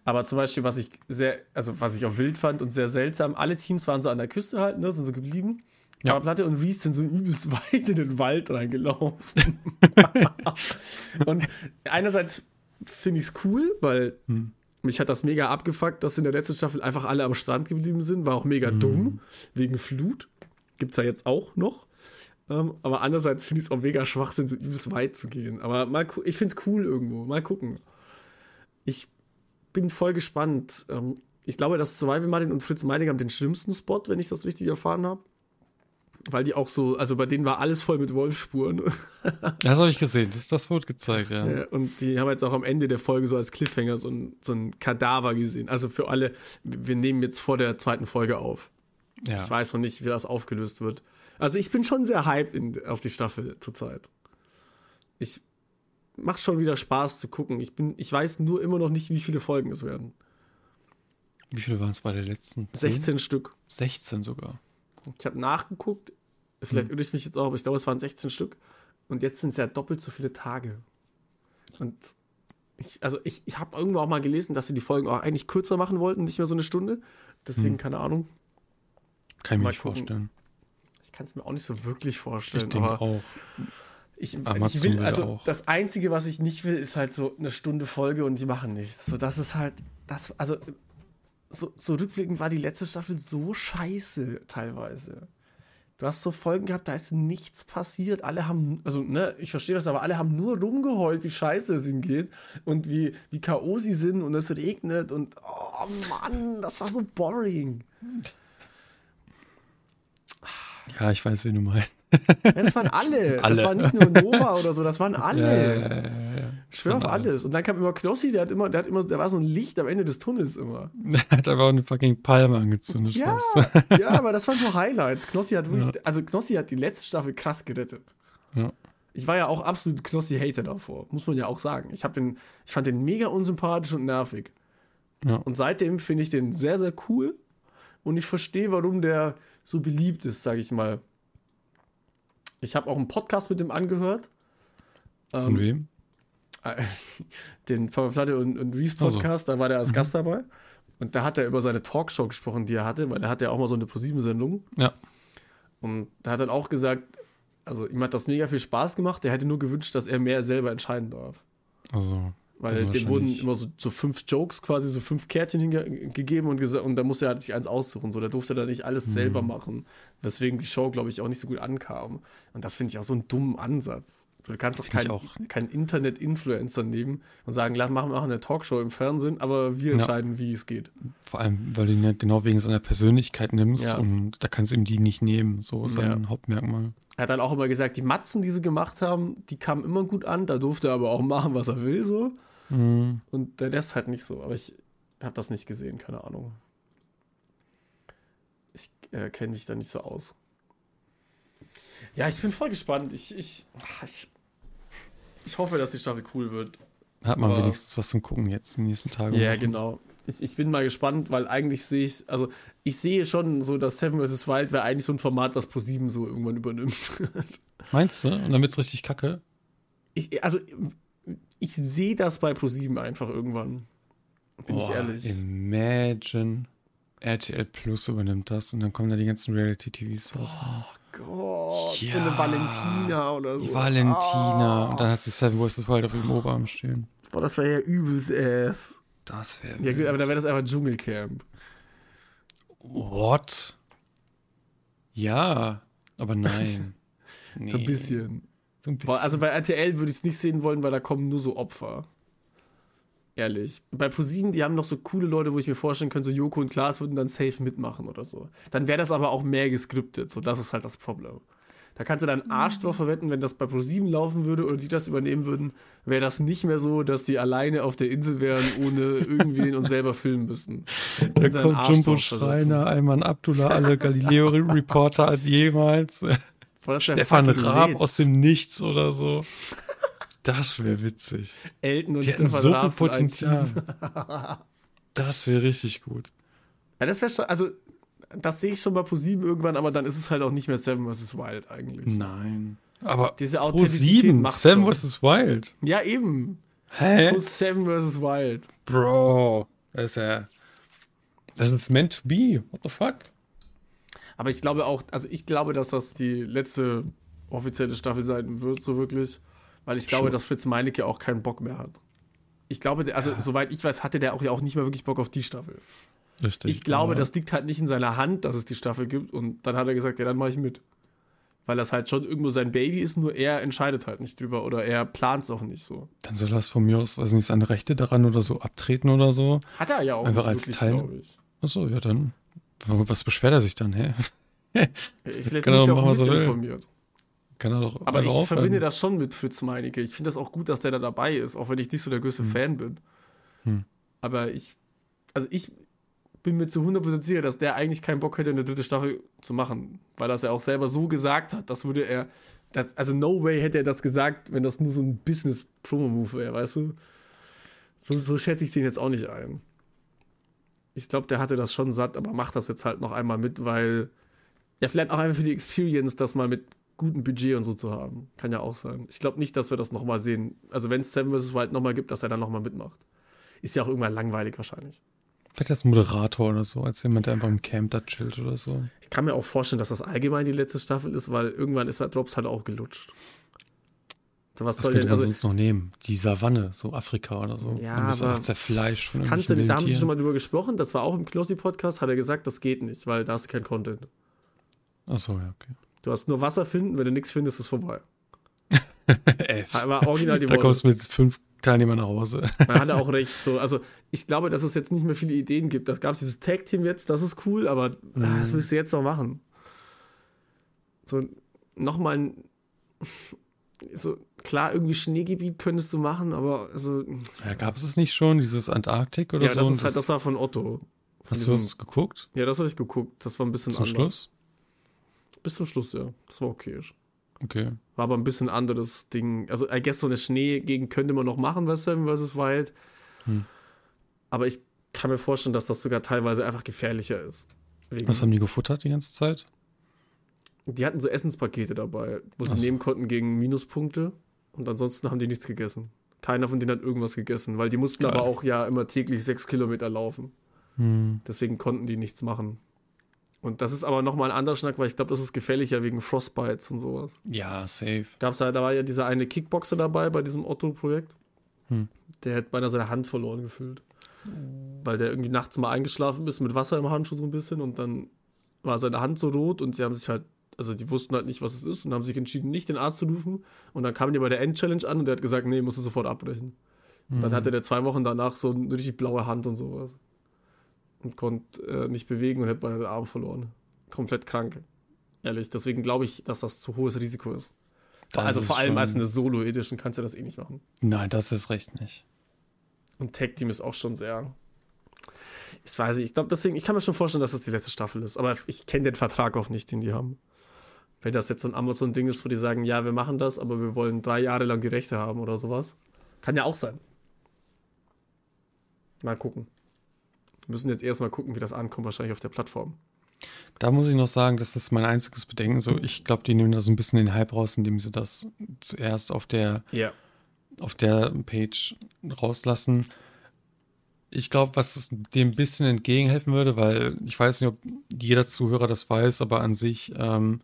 Aber zum Beispiel, was ich sehr, also was ich auch wild fand und sehr seltsam, alle Teams waren so an der Küste halt, ne, sind so geblieben. Ja. Aber Platte und Reese sind so übelst weit in den Wald reingelaufen. und einerseits finde ich es cool, weil Hm. mich hat das mega abgefuckt, dass in der letzten Staffel einfach alle am Strand geblieben sind. War auch mega dumm, wegen Flut. Gibt's ja jetzt auch noch. Ähm, aber andererseits finde ich es auch mega Schwachsinn, so übelst weit zu gehen. Aber mal, ich finde es cool irgendwo. Mal gucken. Ich bin voll gespannt. Ähm, ich glaube, dass Survival Martin und Fritz Meining haben den schlimmsten Spot, wenn ich das richtig erfahren habe. Weil die auch so, also bei denen war alles voll mit Wolfsspuren. Das habe ich gesehen. Das, das wurde gezeigt, ja. Ja, und die haben jetzt auch am Ende der Folge so als Cliffhanger so ein, so ein Kadaver gesehen. Also für alle, wir nehmen jetzt vor der zweiten Folge auf. Ja. Ich weiß noch nicht, wie das aufgelöst wird. Also ich bin schon sehr hyped in, auf die Staffel zurzeit. Ich macht schon wieder Spaß zu gucken. Ich bin, ich weiß nur immer noch nicht, wie viele Folgen es werden. Wie viele waren es bei der letzten? Zehn? 16 Stück. 16 sogar. Ich habe nachgeguckt. Vielleicht irre ich mich jetzt auch, aber ich glaube, es waren 16 Stück. Und jetzt sind es ja doppelt so viele Tage. Und ich, also ich, ich habe irgendwo auch mal gelesen, dass sie die Folgen auch eigentlich kürzer machen wollten, nicht mehr so eine Stunde. Deswegen, keine Ahnung. Kann ich mir nicht gucken. vorstellen. Ich kann es mir auch nicht so wirklich Ich vorstellen. denke aber auch. Ich, ich will, will also auch. das Einzige, was ich nicht will, ist halt so eine Stunde Folge und die machen nichts. So, das ist halt, das, also so, so rückblickend war die letzte Staffel so scheiße teilweise. Du hast so Folgen gehabt, da ist nichts passiert. Alle haben, also, ne, ich verstehe das, aber alle haben nur rumgeheult, wie scheiße es ihnen geht und wie, wie K.O. sie sind und es regnet und, oh Mann, das war so boring. Ja, ich weiß, wen du meinst. Ja, das waren alle. Das Alle. war nicht nur Nova oder so, das waren alle. Ja, ja, ja, schwör auf Das alle. alles. Und dann kam immer Knossi, der hat immer, der hat immer, der war so ein Licht am Ende des Tunnels immer. Er hat einfach eine fucking Palme angezündet. Ja, ja, aber das waren so Highlights. Knossi hat wirklich, also Knossi hat die letzte Staffel krass gerettet. Ja. Ich war ja auch absolut Knossi-Hater davor, muss man ja auch sagen. Ich, den, ich fand den mega unsympathisch und nervig. Ja. Und seitdem finde ich den sehr, sehr cool. Und ich verstehe, warum der so beliebt ist, sage ich mal. Ich habe auch einen Podcast mit dem angehört. Von Ähm, wem? den Papa Platte und, und Reese. Podcast, da war der als Gast dabei. Und da hat er über seine Talkshow gesprochen, die er hatte, weil er hatte ja auch mal so eine ProSieben-Sendung. Ja. Und da hat dann auch gesagt, also ihm hat das mega viel Spaß gemacht, er hätte nur gewünscht, dass er mehr selber entscheiden darf. Also, Weil Also dem wurden immer so, so fünf Jokes, quasi so fünf Kärtchen hingegeben und, und da musste er halt sich eins aussuchen. So, der durfte da nicht alles selber Mhm. machen. Weswegen die Show, glaube ich, auch nicht so gut ankam. Und das finde ich auch so einen dummen Ansatz. Du kannst doch keinen kein Internet-Influencer nehmen und sagen, lass machen, machen eine Talkshow im Fernsehen, aber wir Ja. entscheiden, wie es geht. Vor allem, weil du ihn ja genau wegen seiner Persönlichkeit nimmst Ja. und da kannst du ihm die nicht nehmen. So ist sein Ja. Hauptmerkmal. Er hat dann auch immer gesagt, die Matzen, die sie gemacht haben, die kamen immer gut an. Da durfte er aber auch machen, was er will, so. Mhm. Und der Rest halt nicht so. Aber ich habe das nicht gesehen, keine Ahnung. Ich äh, kenne mich da nicht so aus. Ja, ich bin voll gespannt. Ich, ich, ach, ich, ich hoffe, dass die Staffel cool wird. Hat man Aber- wenigstens was zum Gucken jetzt in den nächsten Tagen. Ja, Wochen. genau. Ich, ich bin mal gespannt, weil eigentlich sehe ich, also ich sehe schon so, dass Seven vs. Wild wäre eigentlich so ein Format, was ProSieben so irgendwann übernimmt. Meinst du? Und dann wird's richtig kacke? Ich, also, ich sehe das bei ProSieben einfach irgendwann. Bin ich Boah, ehrlich. Imagine. RTL Plus übernimmt das und dann kommen da die ganzen Reality-TVs raus. Gott, so Ja. eine Valentina oder so. Valentina. Ah. Und dann hast du Seven vs. Wild auf ihrem Oberarm stehen. Boah, das wäre ja übelst ass. Das wäre. Ja, gut, aber dann wäre das einfach Dschungelcamp. What? Ja, aber nein. Nee. So ein bisschen. So ein bisschen. Boah, also bei RTL würde ich es nicht sehen wollen, weil da kommen nur so Opfer. Ehrlich. Bei ProSieben, die haben noch so coole Leute, wo ich mir vorstellen könnte, so Joko und Klaas würden dann safe mitmachen oder so. Dann wäre das aber auch mehr geskriptet. So, das ist halt das Problem. Da kannst du deinen Arsch drauf verwetten, wenn das bei ProSieben laufen würde oder die das übernehmen würden, wäre das nicht mehr so, dass die alleine auf der Insel wären, ohne irgendwen und selber filmen müssen. da kommt Arsch Jumbo. Schreiner, Ayman Abdullah, alle Galileo-Reporter jemals. Boah, das wär Stefan Raab lit. aus dem Nichts oder so. Das wäre witzig. Elton und Die hätten Stefan so viel Raab ein Potenzial. Das wäre richtig gut. Ja, das wäre schon, also das sehe ich schon bei ProSieben irgendwann, aber dann ist es halt auch nicht mehr Seven vs. Wild eigentlich. Nein. Aber Diese Pro Authentizität 7, macht's Sam schon. vs. Wild. Ja, eben. Hä? Plus Seven vs. Wild. Bro. Das ist ja. Das ist meant to be. What the fuck? Aber ich glaube auch, also ich glaube, dass das die letzte offizielle Staffel sein wird, so wirklich. Weil ich glaube, Sure. dass Fritz Meinecke auch keinen Bock mehr hat. Ich glaube, also soweit ich weiß, hatte der auch ja auch nicht mehr wirklich Bock auf die Staffel. Richtig. Ich glaube, aber- das liegt halt nicht in seiner Hand, dass es die Staffel gibt. Und dann hat er gesagt, ja, dann mache ich mit. Weil das halt schon irgendwo sein Baby ist, nur er entscheidet halt nicht drüber oder er plant es auch nicht so. Dann soll das von mir aus, weiß nicht, seine Rechte daran oder so abtreten oder so. Hat er ja auch Einfach nicht als wirklich, Teil- glaube ich. Achso, ja dann. Was beschwert er sich dann, hä? Ich vielleicht bin ich will. missinformiert. Kann er doch. Aber ich aufhören. verbinde das schon mit Fritz Meinecke. Ich finde das auch gut, dass der da dabei ist, auch wenn ich nicht so der größte Fan bin. Hm. Aber ich, also ich bin mir zu 100% sicher, dass der eigentlich keinen Bock hätte, eine dritte Staffel zu machen, weil das er auch selber so gesagt hat. Das würde er, das, also no way hätte er das gesagt, wenn das nur so ein Business-Promo-Move wäre, weißt du? So, so schätze ich den jetzt auch nicht ein. Ich glaube, der hatte das schon satt, aber macht das jetzt halt noch einmal mit, weil ja, vielleicht auch einfach für die Experience, das mal mit gutem Budget und so zu haben. Kann ja auch sein. Ich glaube nicht, dass wir das nochmal sehen. Also wenn es Seven vs. Wild nochmal gibt, dass er dann nochmal mitmacht. Ist ja auch irgendwann langweilig wahrscheinlich. Vielleicht als Moderator oder so, als jemand, der einfach im Camp da chillt oder so. Ich kann mir auch vorstellen, dass das allgemein die letzte Staffel ist, weil irgendwann ist der Drops halt auch gelutscht. So, was Was soll könnte denn, man also sonst noch nehmen? Die Savanne, so Afrika oder so. Ja, bist du aber einfach zerfleischt von kannst du, da haben sie schon mal drüber gesprochen, das war auch im Klossi-Podcast, hat er gesagt, das geht nicht, weil da hast du kein Content. Tieren. Achso, ja, okay. Du hast nur Wasser finden, wenn du nichts findest, ist vorbei. Ey, Aber original die da Worte. kommst du mit fünf Teilnehmern nach Hause. Man hatte auch recht. So, also ich glaube, dass es jetzt nicht mehr viele Ideen gibt. Da gab es dieses Tag-Team jetzt, das ist cool, aber Mhm. ah, was willst du jetzt noch machen? So, nochmal ein. So, klar, irgendwie Schneegebiet könntest du machen, aber also, Ja, gab es es nicht schon, dieses Antarktik oder ja, so? das, Und ist halt, das war von Otto. Von hast du diesem- das geguckt? Ja, das habe ich geguckt. Das war ein bisschen Zum anders. Schluss? Bis zum Schluss, ja. Das war okay. Okay. War aber ein bisschen anderes Ding. Also, I guess so eine Schneegegend könnte man noch machen bei Seven vs. Wild. Hm. Aber ich kann mir vorstellen, dass das sogar teilweise einfach gefährlicher ist. Wegen, Was haben die gefuttert die ganze Zeit? die hatten so Essenspakete dabei, wo sie so. nehmen konnten gegen Minuspunkte. Und ansonsten haben die nichts gegessen. Keiner von denen hat irgendwas gegessen, weil die mussten Geil. aber auch ja immer täglich sechs Kilometer laufen. Hm. Deswegen konnten die nichts machen. Und das ist aber nochmal ein anderer Schnack, weil ich glaube, das ist gefährlicher wegen Frostbites und sowas. Ja, safe. Gab's da, da war ja dieser eine Kickboxer dabei bei diesem Otto-Projekt. Hm. Der hat beinahe seine Hand verloren gefühlt. Weil der irgendwie nachts mal eingeschlafen ist mit Wasser im Handschuh so ein bisschen und dann war seine Hand so rot und sie haben sich halt, also die wussten halt nicht, was es ist und haben sich entschieden, nicht den Arzt zu rufen. Und dann kamen die bei der End-Challenge an und der hat gesagt, nee, musst du sofort abbrechen. Und dann hatte der zwei Wochen danach so eine richtig blaue Hand und sowas. Und konnte äh, nicht bewegen und hat beinahe den Arm verloren. Komplett krank. Ehrlich. Deswegen glaube ich, dass das zu hohes Risiko ist. Das also ist vor allem als eine Solo-Edition kannst du das eh nicht machen. Nein, das ist recht nicht. Und Tag Team ist auch schon sehr. Ich weiß nicht, ich glaube deswegen, ich kann mir schon vorstellen, dass das die letzte Staffel ist. Aber ich kenne den Vertrag auch nicht, den die haben. Wenn das jetzt so ein Amazon-Ding ist, wo die sagen, ja, wir machen das, aber wir wollen drei Jahre lang die Rechte haben oder sowas. Kann ja auch sein. Mal gucken. Wir müssen jetzt erstmal gucken, wie das ankommt, wahrscheinlich auf der Plattform. Da muss ich noch sagen, das ist mein einziges Bedenken. So, ich glaube, die nehmen da so ein bisschen den Hype raus, indem sie das zuerst auf der, Ja. auf der Page rauslassen. Ich glaube, was dem ein bisschen entgegenhelfen würde, weil ich weiß nicht, ob jeder Zuhörer das weiß, aber an sich, ähm,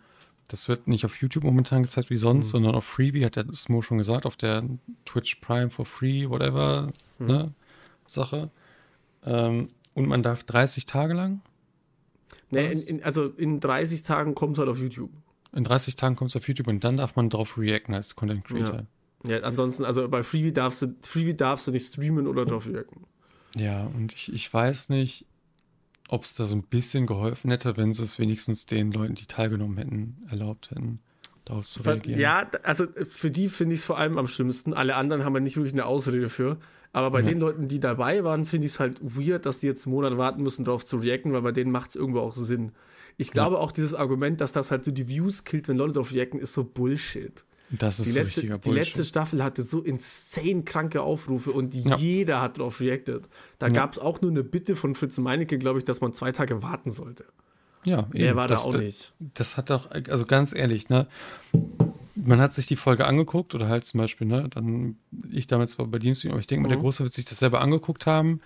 das wird nicht auf YouTube momentan gezeigt wie sonst, Mhm. sondern auf Freebie, hat der Smo schon gesagt, auf der Twitch Prime for Free, whatever, Mhm. ne, Sache. Ähm, und man darf 30 Tage lang, Nee, in, in, also in 30 Tagen kommt es halt auf YouTube. in 30 Tagen kommt es auf YouTube und dann darf man drauf reacten als Content Creator. Ja, ansonsten, also bei Freebie darfst du, Freebie darfst du nicht streamen oder drauf reacten. Ja, und ich, ich weiß nicht, ob es da so ein bisschen geholfen hätte, wenn sie es wenigstens den Leuten, die teilgenommen hätten, erlaubt hätten, darauf zu reagieren. Ja, also für die finde ich es vor allem am schlimmsten. Alle anderen haben ja nicht wirklich eine Ausrede für. Aber bei Ja. den Leuten, die dabei waren, finde ich es halt weird, dass die jetzt einen Monat warten müssen, darauf zu reacten, weil bei denen macht es irgendwo auch Sinn. Ich glaube auch, dieses Argument, dass das halt so die Views killt, wenn Leute darauf reacten, ist so Bullshit. Das ist Die letzte, die letzte Staffel hatte so insane kranke Aufrufe und Ja. jeder hat darauf reacted. Da Ja. gab es auch nur eine Bitte von Fritz Meinecke, glaube ich, dass man zwei Tage warten sollte. ja, Mehr eben. war das, da auch nicht. Das hat doch, also ganz ehrlich, ne? Man hat sich die Folge angeguckt oder halt zum Beispiel, ne? Dann, ich damals war bei Dienstag, aber ich denke mal, der Mhm. Große wird sich das selber angeguckt haben,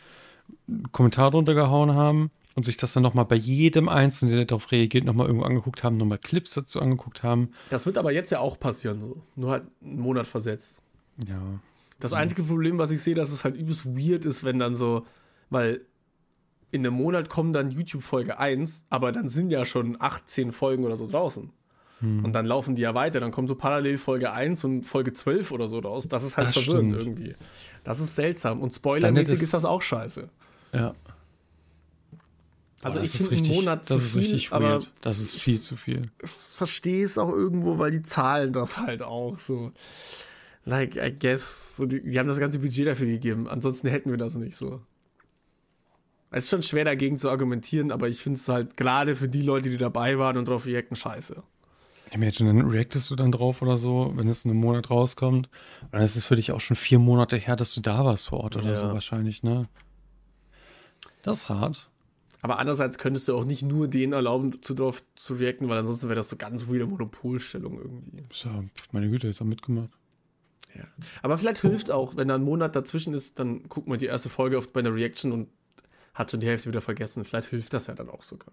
einen Kommentar drunter gehauen haben und sich das dann nochmal bei jedem Einzelnen, der darauf reagiert, nochmal irgendwo angeguckt haben, nochmal Clips dazu angeguckt haben. Das wird aber jetzt ja auch passieren, so. Nur halt einen Monat versetzt. Ja. Das einzige Problem, was ich sehe, dass es halt übelst weird ist, wenn dann so, weil in einem Monat kommen dann YouTube-Folge 1, aber dann sind ja schon 18 Folgen oder so draußen. Hm. Und dann laufen die ja weiter. Dann kommt so parallel Folge 1 und Folge 12 oder so raus. Das ist halt Das verwirrend stimmt. irgendwie. Das ist seltsam. Und spoilermäßig ist das auch scheiße. Ja. Also Boah, ich ist finde einen richtig- Monat zu Das ist viel, richtig aber weird. Das ist viel zu viel. ich verstehe es auch irgendwo, weil die zahlen das halt auch so. Like, I guess. So, die, die haben das ganze Budget dafür gegeben. Ansonsten hätten wir das nicht so. Es ist schon schwer dagegen zu argumentieren, aber ich finde es halt gerade für die Leute, die dabei waren und drauf reacten, scheiße. Imagine, dann reactest du dann drauf oder so, wenn es in einem Monat rauskommt. Und dann ist es für dich auch schon vier Monate her, dass du da warst vor Ort oder Ja. so wahrscheinlich, ne? Das ist hart. Aber andererseits könntest du auch nicht nur denen erlauben, zu drauf zu reacten, weil ansonsten wäre das so ganz weirde Monopolstellung irgendwie. Ja, meine Güte, jetzt haben mitgemacht. Ja. Aber vielleicht hilft auch, wenn da ein Monat dazwischen ist, dann guckt man die erste Folge auf, bei einer Reaction und hat schon die Hälfte wieder vergessen. Vielleicht hilft das ja dann auch sogar.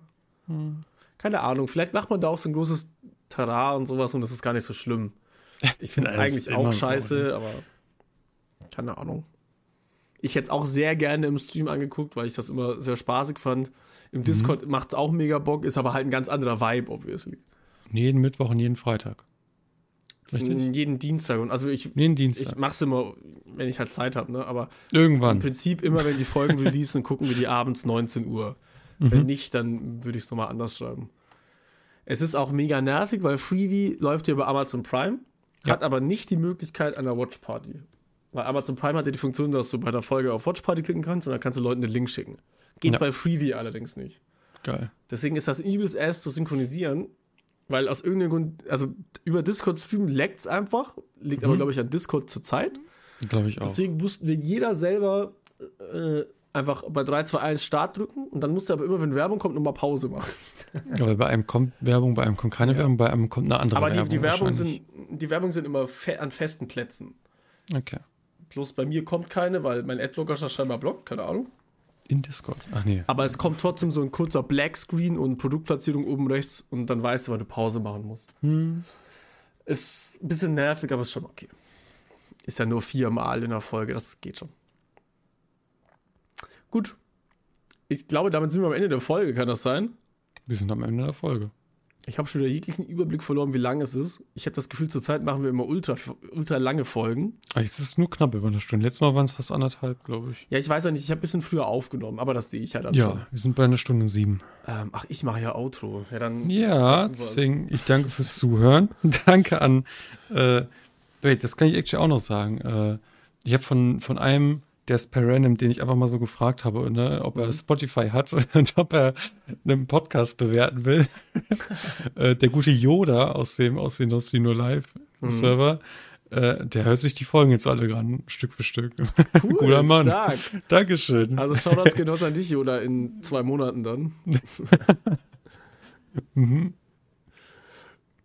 Keine Ahnung, vielleicht macht man da auch so ein großes Terrain und sowas und das ist gar nicht so schlimm. Ich finde es eigentlich auch so, scheiße, ne? aber keine Ahnung. Ich hätte es auch sehr gerne im Stream angeguckt, weil ich das immer sehr spaßig fand. Mhm. Im Discord macht es auch mega Bock, ist aber halt ein ganz anderer Vibe, obviously. Jeden Mittwoch und jeden Freitag. Richtig? Jeden Dienstag. Und also ich, Jeden ich Dienstag. mach's immer, wenn ich halt Zeit habe, ne? Aber Irgendwann. Im Prinzip immer, wenn die Folgen releasen, gucken wir die abends 19 Uhr. Wenn nicht, dann würde ich es nochmal anders schreiben. Es ist auch mega nervig, weil Freebie läuft ja über Amazon Prime, Ja. hat aber nicht die Möglichkeit einer Watch Party. Weil Amazon Prime hat ja die Funktion, dass du bei der Folge auf Watch Party klicken kannst und dann kannst du Leuten den Link schicken. Geht Ja. bei Freebie allerdings nicht. Geil. Deswegen ist das übelst ass zu synchronisieren, weil aus irgendeinem Grund, also über Discord streamen leckt es einfach, liegt aber, glaube ich, an Discord zur Zeit. Glaube ich auch. Deswegen mussten wir jeder selber äh, einfach bei 3, 2, 1 Start drücken und dann musste aber immer, wenn Werbung kommt, nochmal Pause machen. Aber bei einem kommt Werbung, bei einem kommt keine Werbung, bei einem kommt eine andere Aber die, Werbung. die, Werbung sind, die Werbung sind immer fe an festen Plätzen. Okay. Bloß bei mir kommt keine, weil mein Adblocker scheinbar blockt, keine Ahnung. In Discord. Ach nee. Aber es kommt trotzdem so ein kurzer Blackscreen und Produktplatzierung oben rechts und dann weißt du, wann du Pause machen musst. Hm. Ist ein bisschen nervig, aber ist schon okay. Ist ja nur viermal in der Folge, das geht schon. gut. Ich glaube, damit sind wir am Ende der Folge, kann das sein? Wir sind am Ende der Folge. Ich habe schon wieder jeglichen Überblick verloren, wie lang es ist. Ich habe das Gefühl, zurzeit machen wir immer ultra, ultra lange Folgen. Jetzt ist es nur knapp über eine Stunde. Letztes Mal waren es fast anderthalb, glaube ich. Ja, ich weiß auch nicht, ich habe ein bisschen früher aufgenommen, aber das sehe ich halt dann schon. Ja, wir sind bei einer Stunde sieben. Ähm, ach, ich mache ja Outro. Ja, dann Ja, deswegen, ich danke fürs Zuhören. danke an, äh, wait, das kann ich actually auch noch sagen. Äh, ich habe von, von einem, der ist per random, den ich einfach mal so gefragt habe, ne, ob er Spotify hat und ob er einen Podcast bewerten will. äh, der gute Yoda aus dem, aus dem Nostri nur Live Server, äh, der hört sich die Folgen jetzt alle an, Stück für Stück. Cool, Guter Mann. stark. Dankeschön. Also Shoutouts genauso an dich oder in zwei Monaten dann. Mhm.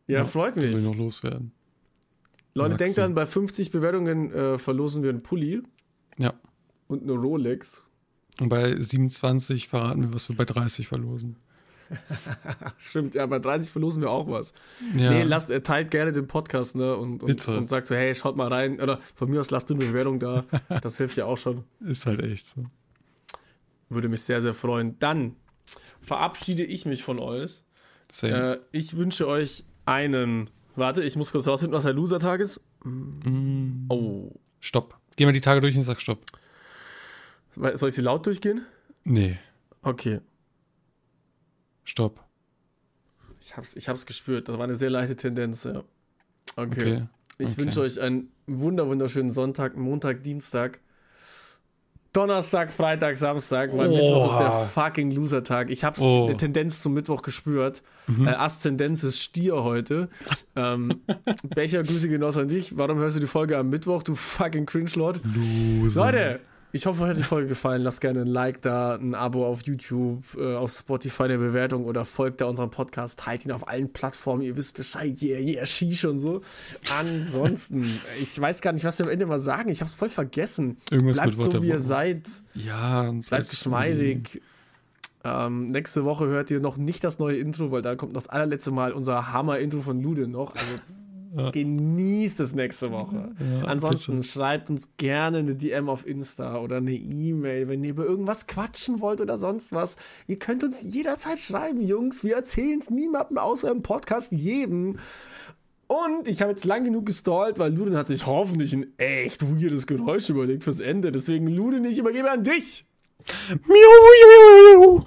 Ja, freut Soll ich mich. noch loswerden? Leute, Magst denkt dran, bei 50 Bewertungen äh, verlosen wir einen Pulli Ja. und eine Rolex. Und bei 27 verraten wir, was wir bei 30 verlosen. Stimmt, ja, bei 30 verlosen wir auch was. Ja. Nee, lasst, äh, teilt gerne den Podcast, ne? Und, und, und sagt so, hey, schaut mal rein. Oder von mir aus lasst du eine Bewertung da. Das hilft ja auch schon. Ist halt echt so. Würde mich sehr, sehr freuen. Dann verabschiede ich mich von euch. Äh, ich wünsche euch einen. Warte, ich muss kurz rausfinden, was der Loser-Tag ist. Mm. Oh. Stopp. Geh mal die Tage durch und sag Stopp. Soll ich sie laut durchgehen? Nee, Okay. Stopp. Ich hab's, ich hab's gespürt. Das war eine sehr leichte Tendenz, ja. Okay. Okay. Ich okay. wünsche euch einen wunder wunderschönen Sonntag, Montag, Dienstag, Donnerstag, Freitag, Samstag, weil Oh. Mittwoch ist der fucking Loser-Tag. Ich hab's Oh. eine Tendenz zum Mittwoch gespürt. Mhm. Äh, Aszendenz ist Stier heute. ähm, Becher, Grüße genauso an dich. Warum hörst du die Folge am Mittwoch, du fucking Cringe-Lord? Loser. Leute, ich hoffe, euch hat die Folge gefallen. Lasst gerne ein Like da, ein Abo auf YouTube, äh, auf Spotify eine Bewertung oder folgt da unserem Podcast. Teilt ihn auf allen Plattformen. Ihr wisst Bescheid. Yeah, yeah, Shish und so. Ansonsten, ich weiß gar nicht, was wir am Ende mal sagen. Ich hab's voll vergessen. Irgendwas Bleibt so, wie ihr seid. Ja, Bleibt geschmeidig. Ähm, nächste Woche hört ihr noch nicht das neue Intro, weil dann kommt noch das allerletzte Mal unser Hammer-Intro von Lude noch. Also Ja. genießt es nächste Woche. Ja, Ansonsten bitte. schreibt uns gerne eine DM auf Insta oder eine E-Mail, wenn ihr über irgendwas quatschen wollt oder sonst was. Ihr könnt uns jederzeit schreiben, Jungs. Wir erzählen es niemandem außer im Podcast jedem. Und ich habe jetzt lang genug gestallt, weil Ludin hat sich hoffentlich ein echt weirdes Geräusch überlegt fürs Ende. Deswegen, Ludin, ich übergebe an dich. Miau, miau, miau, miau.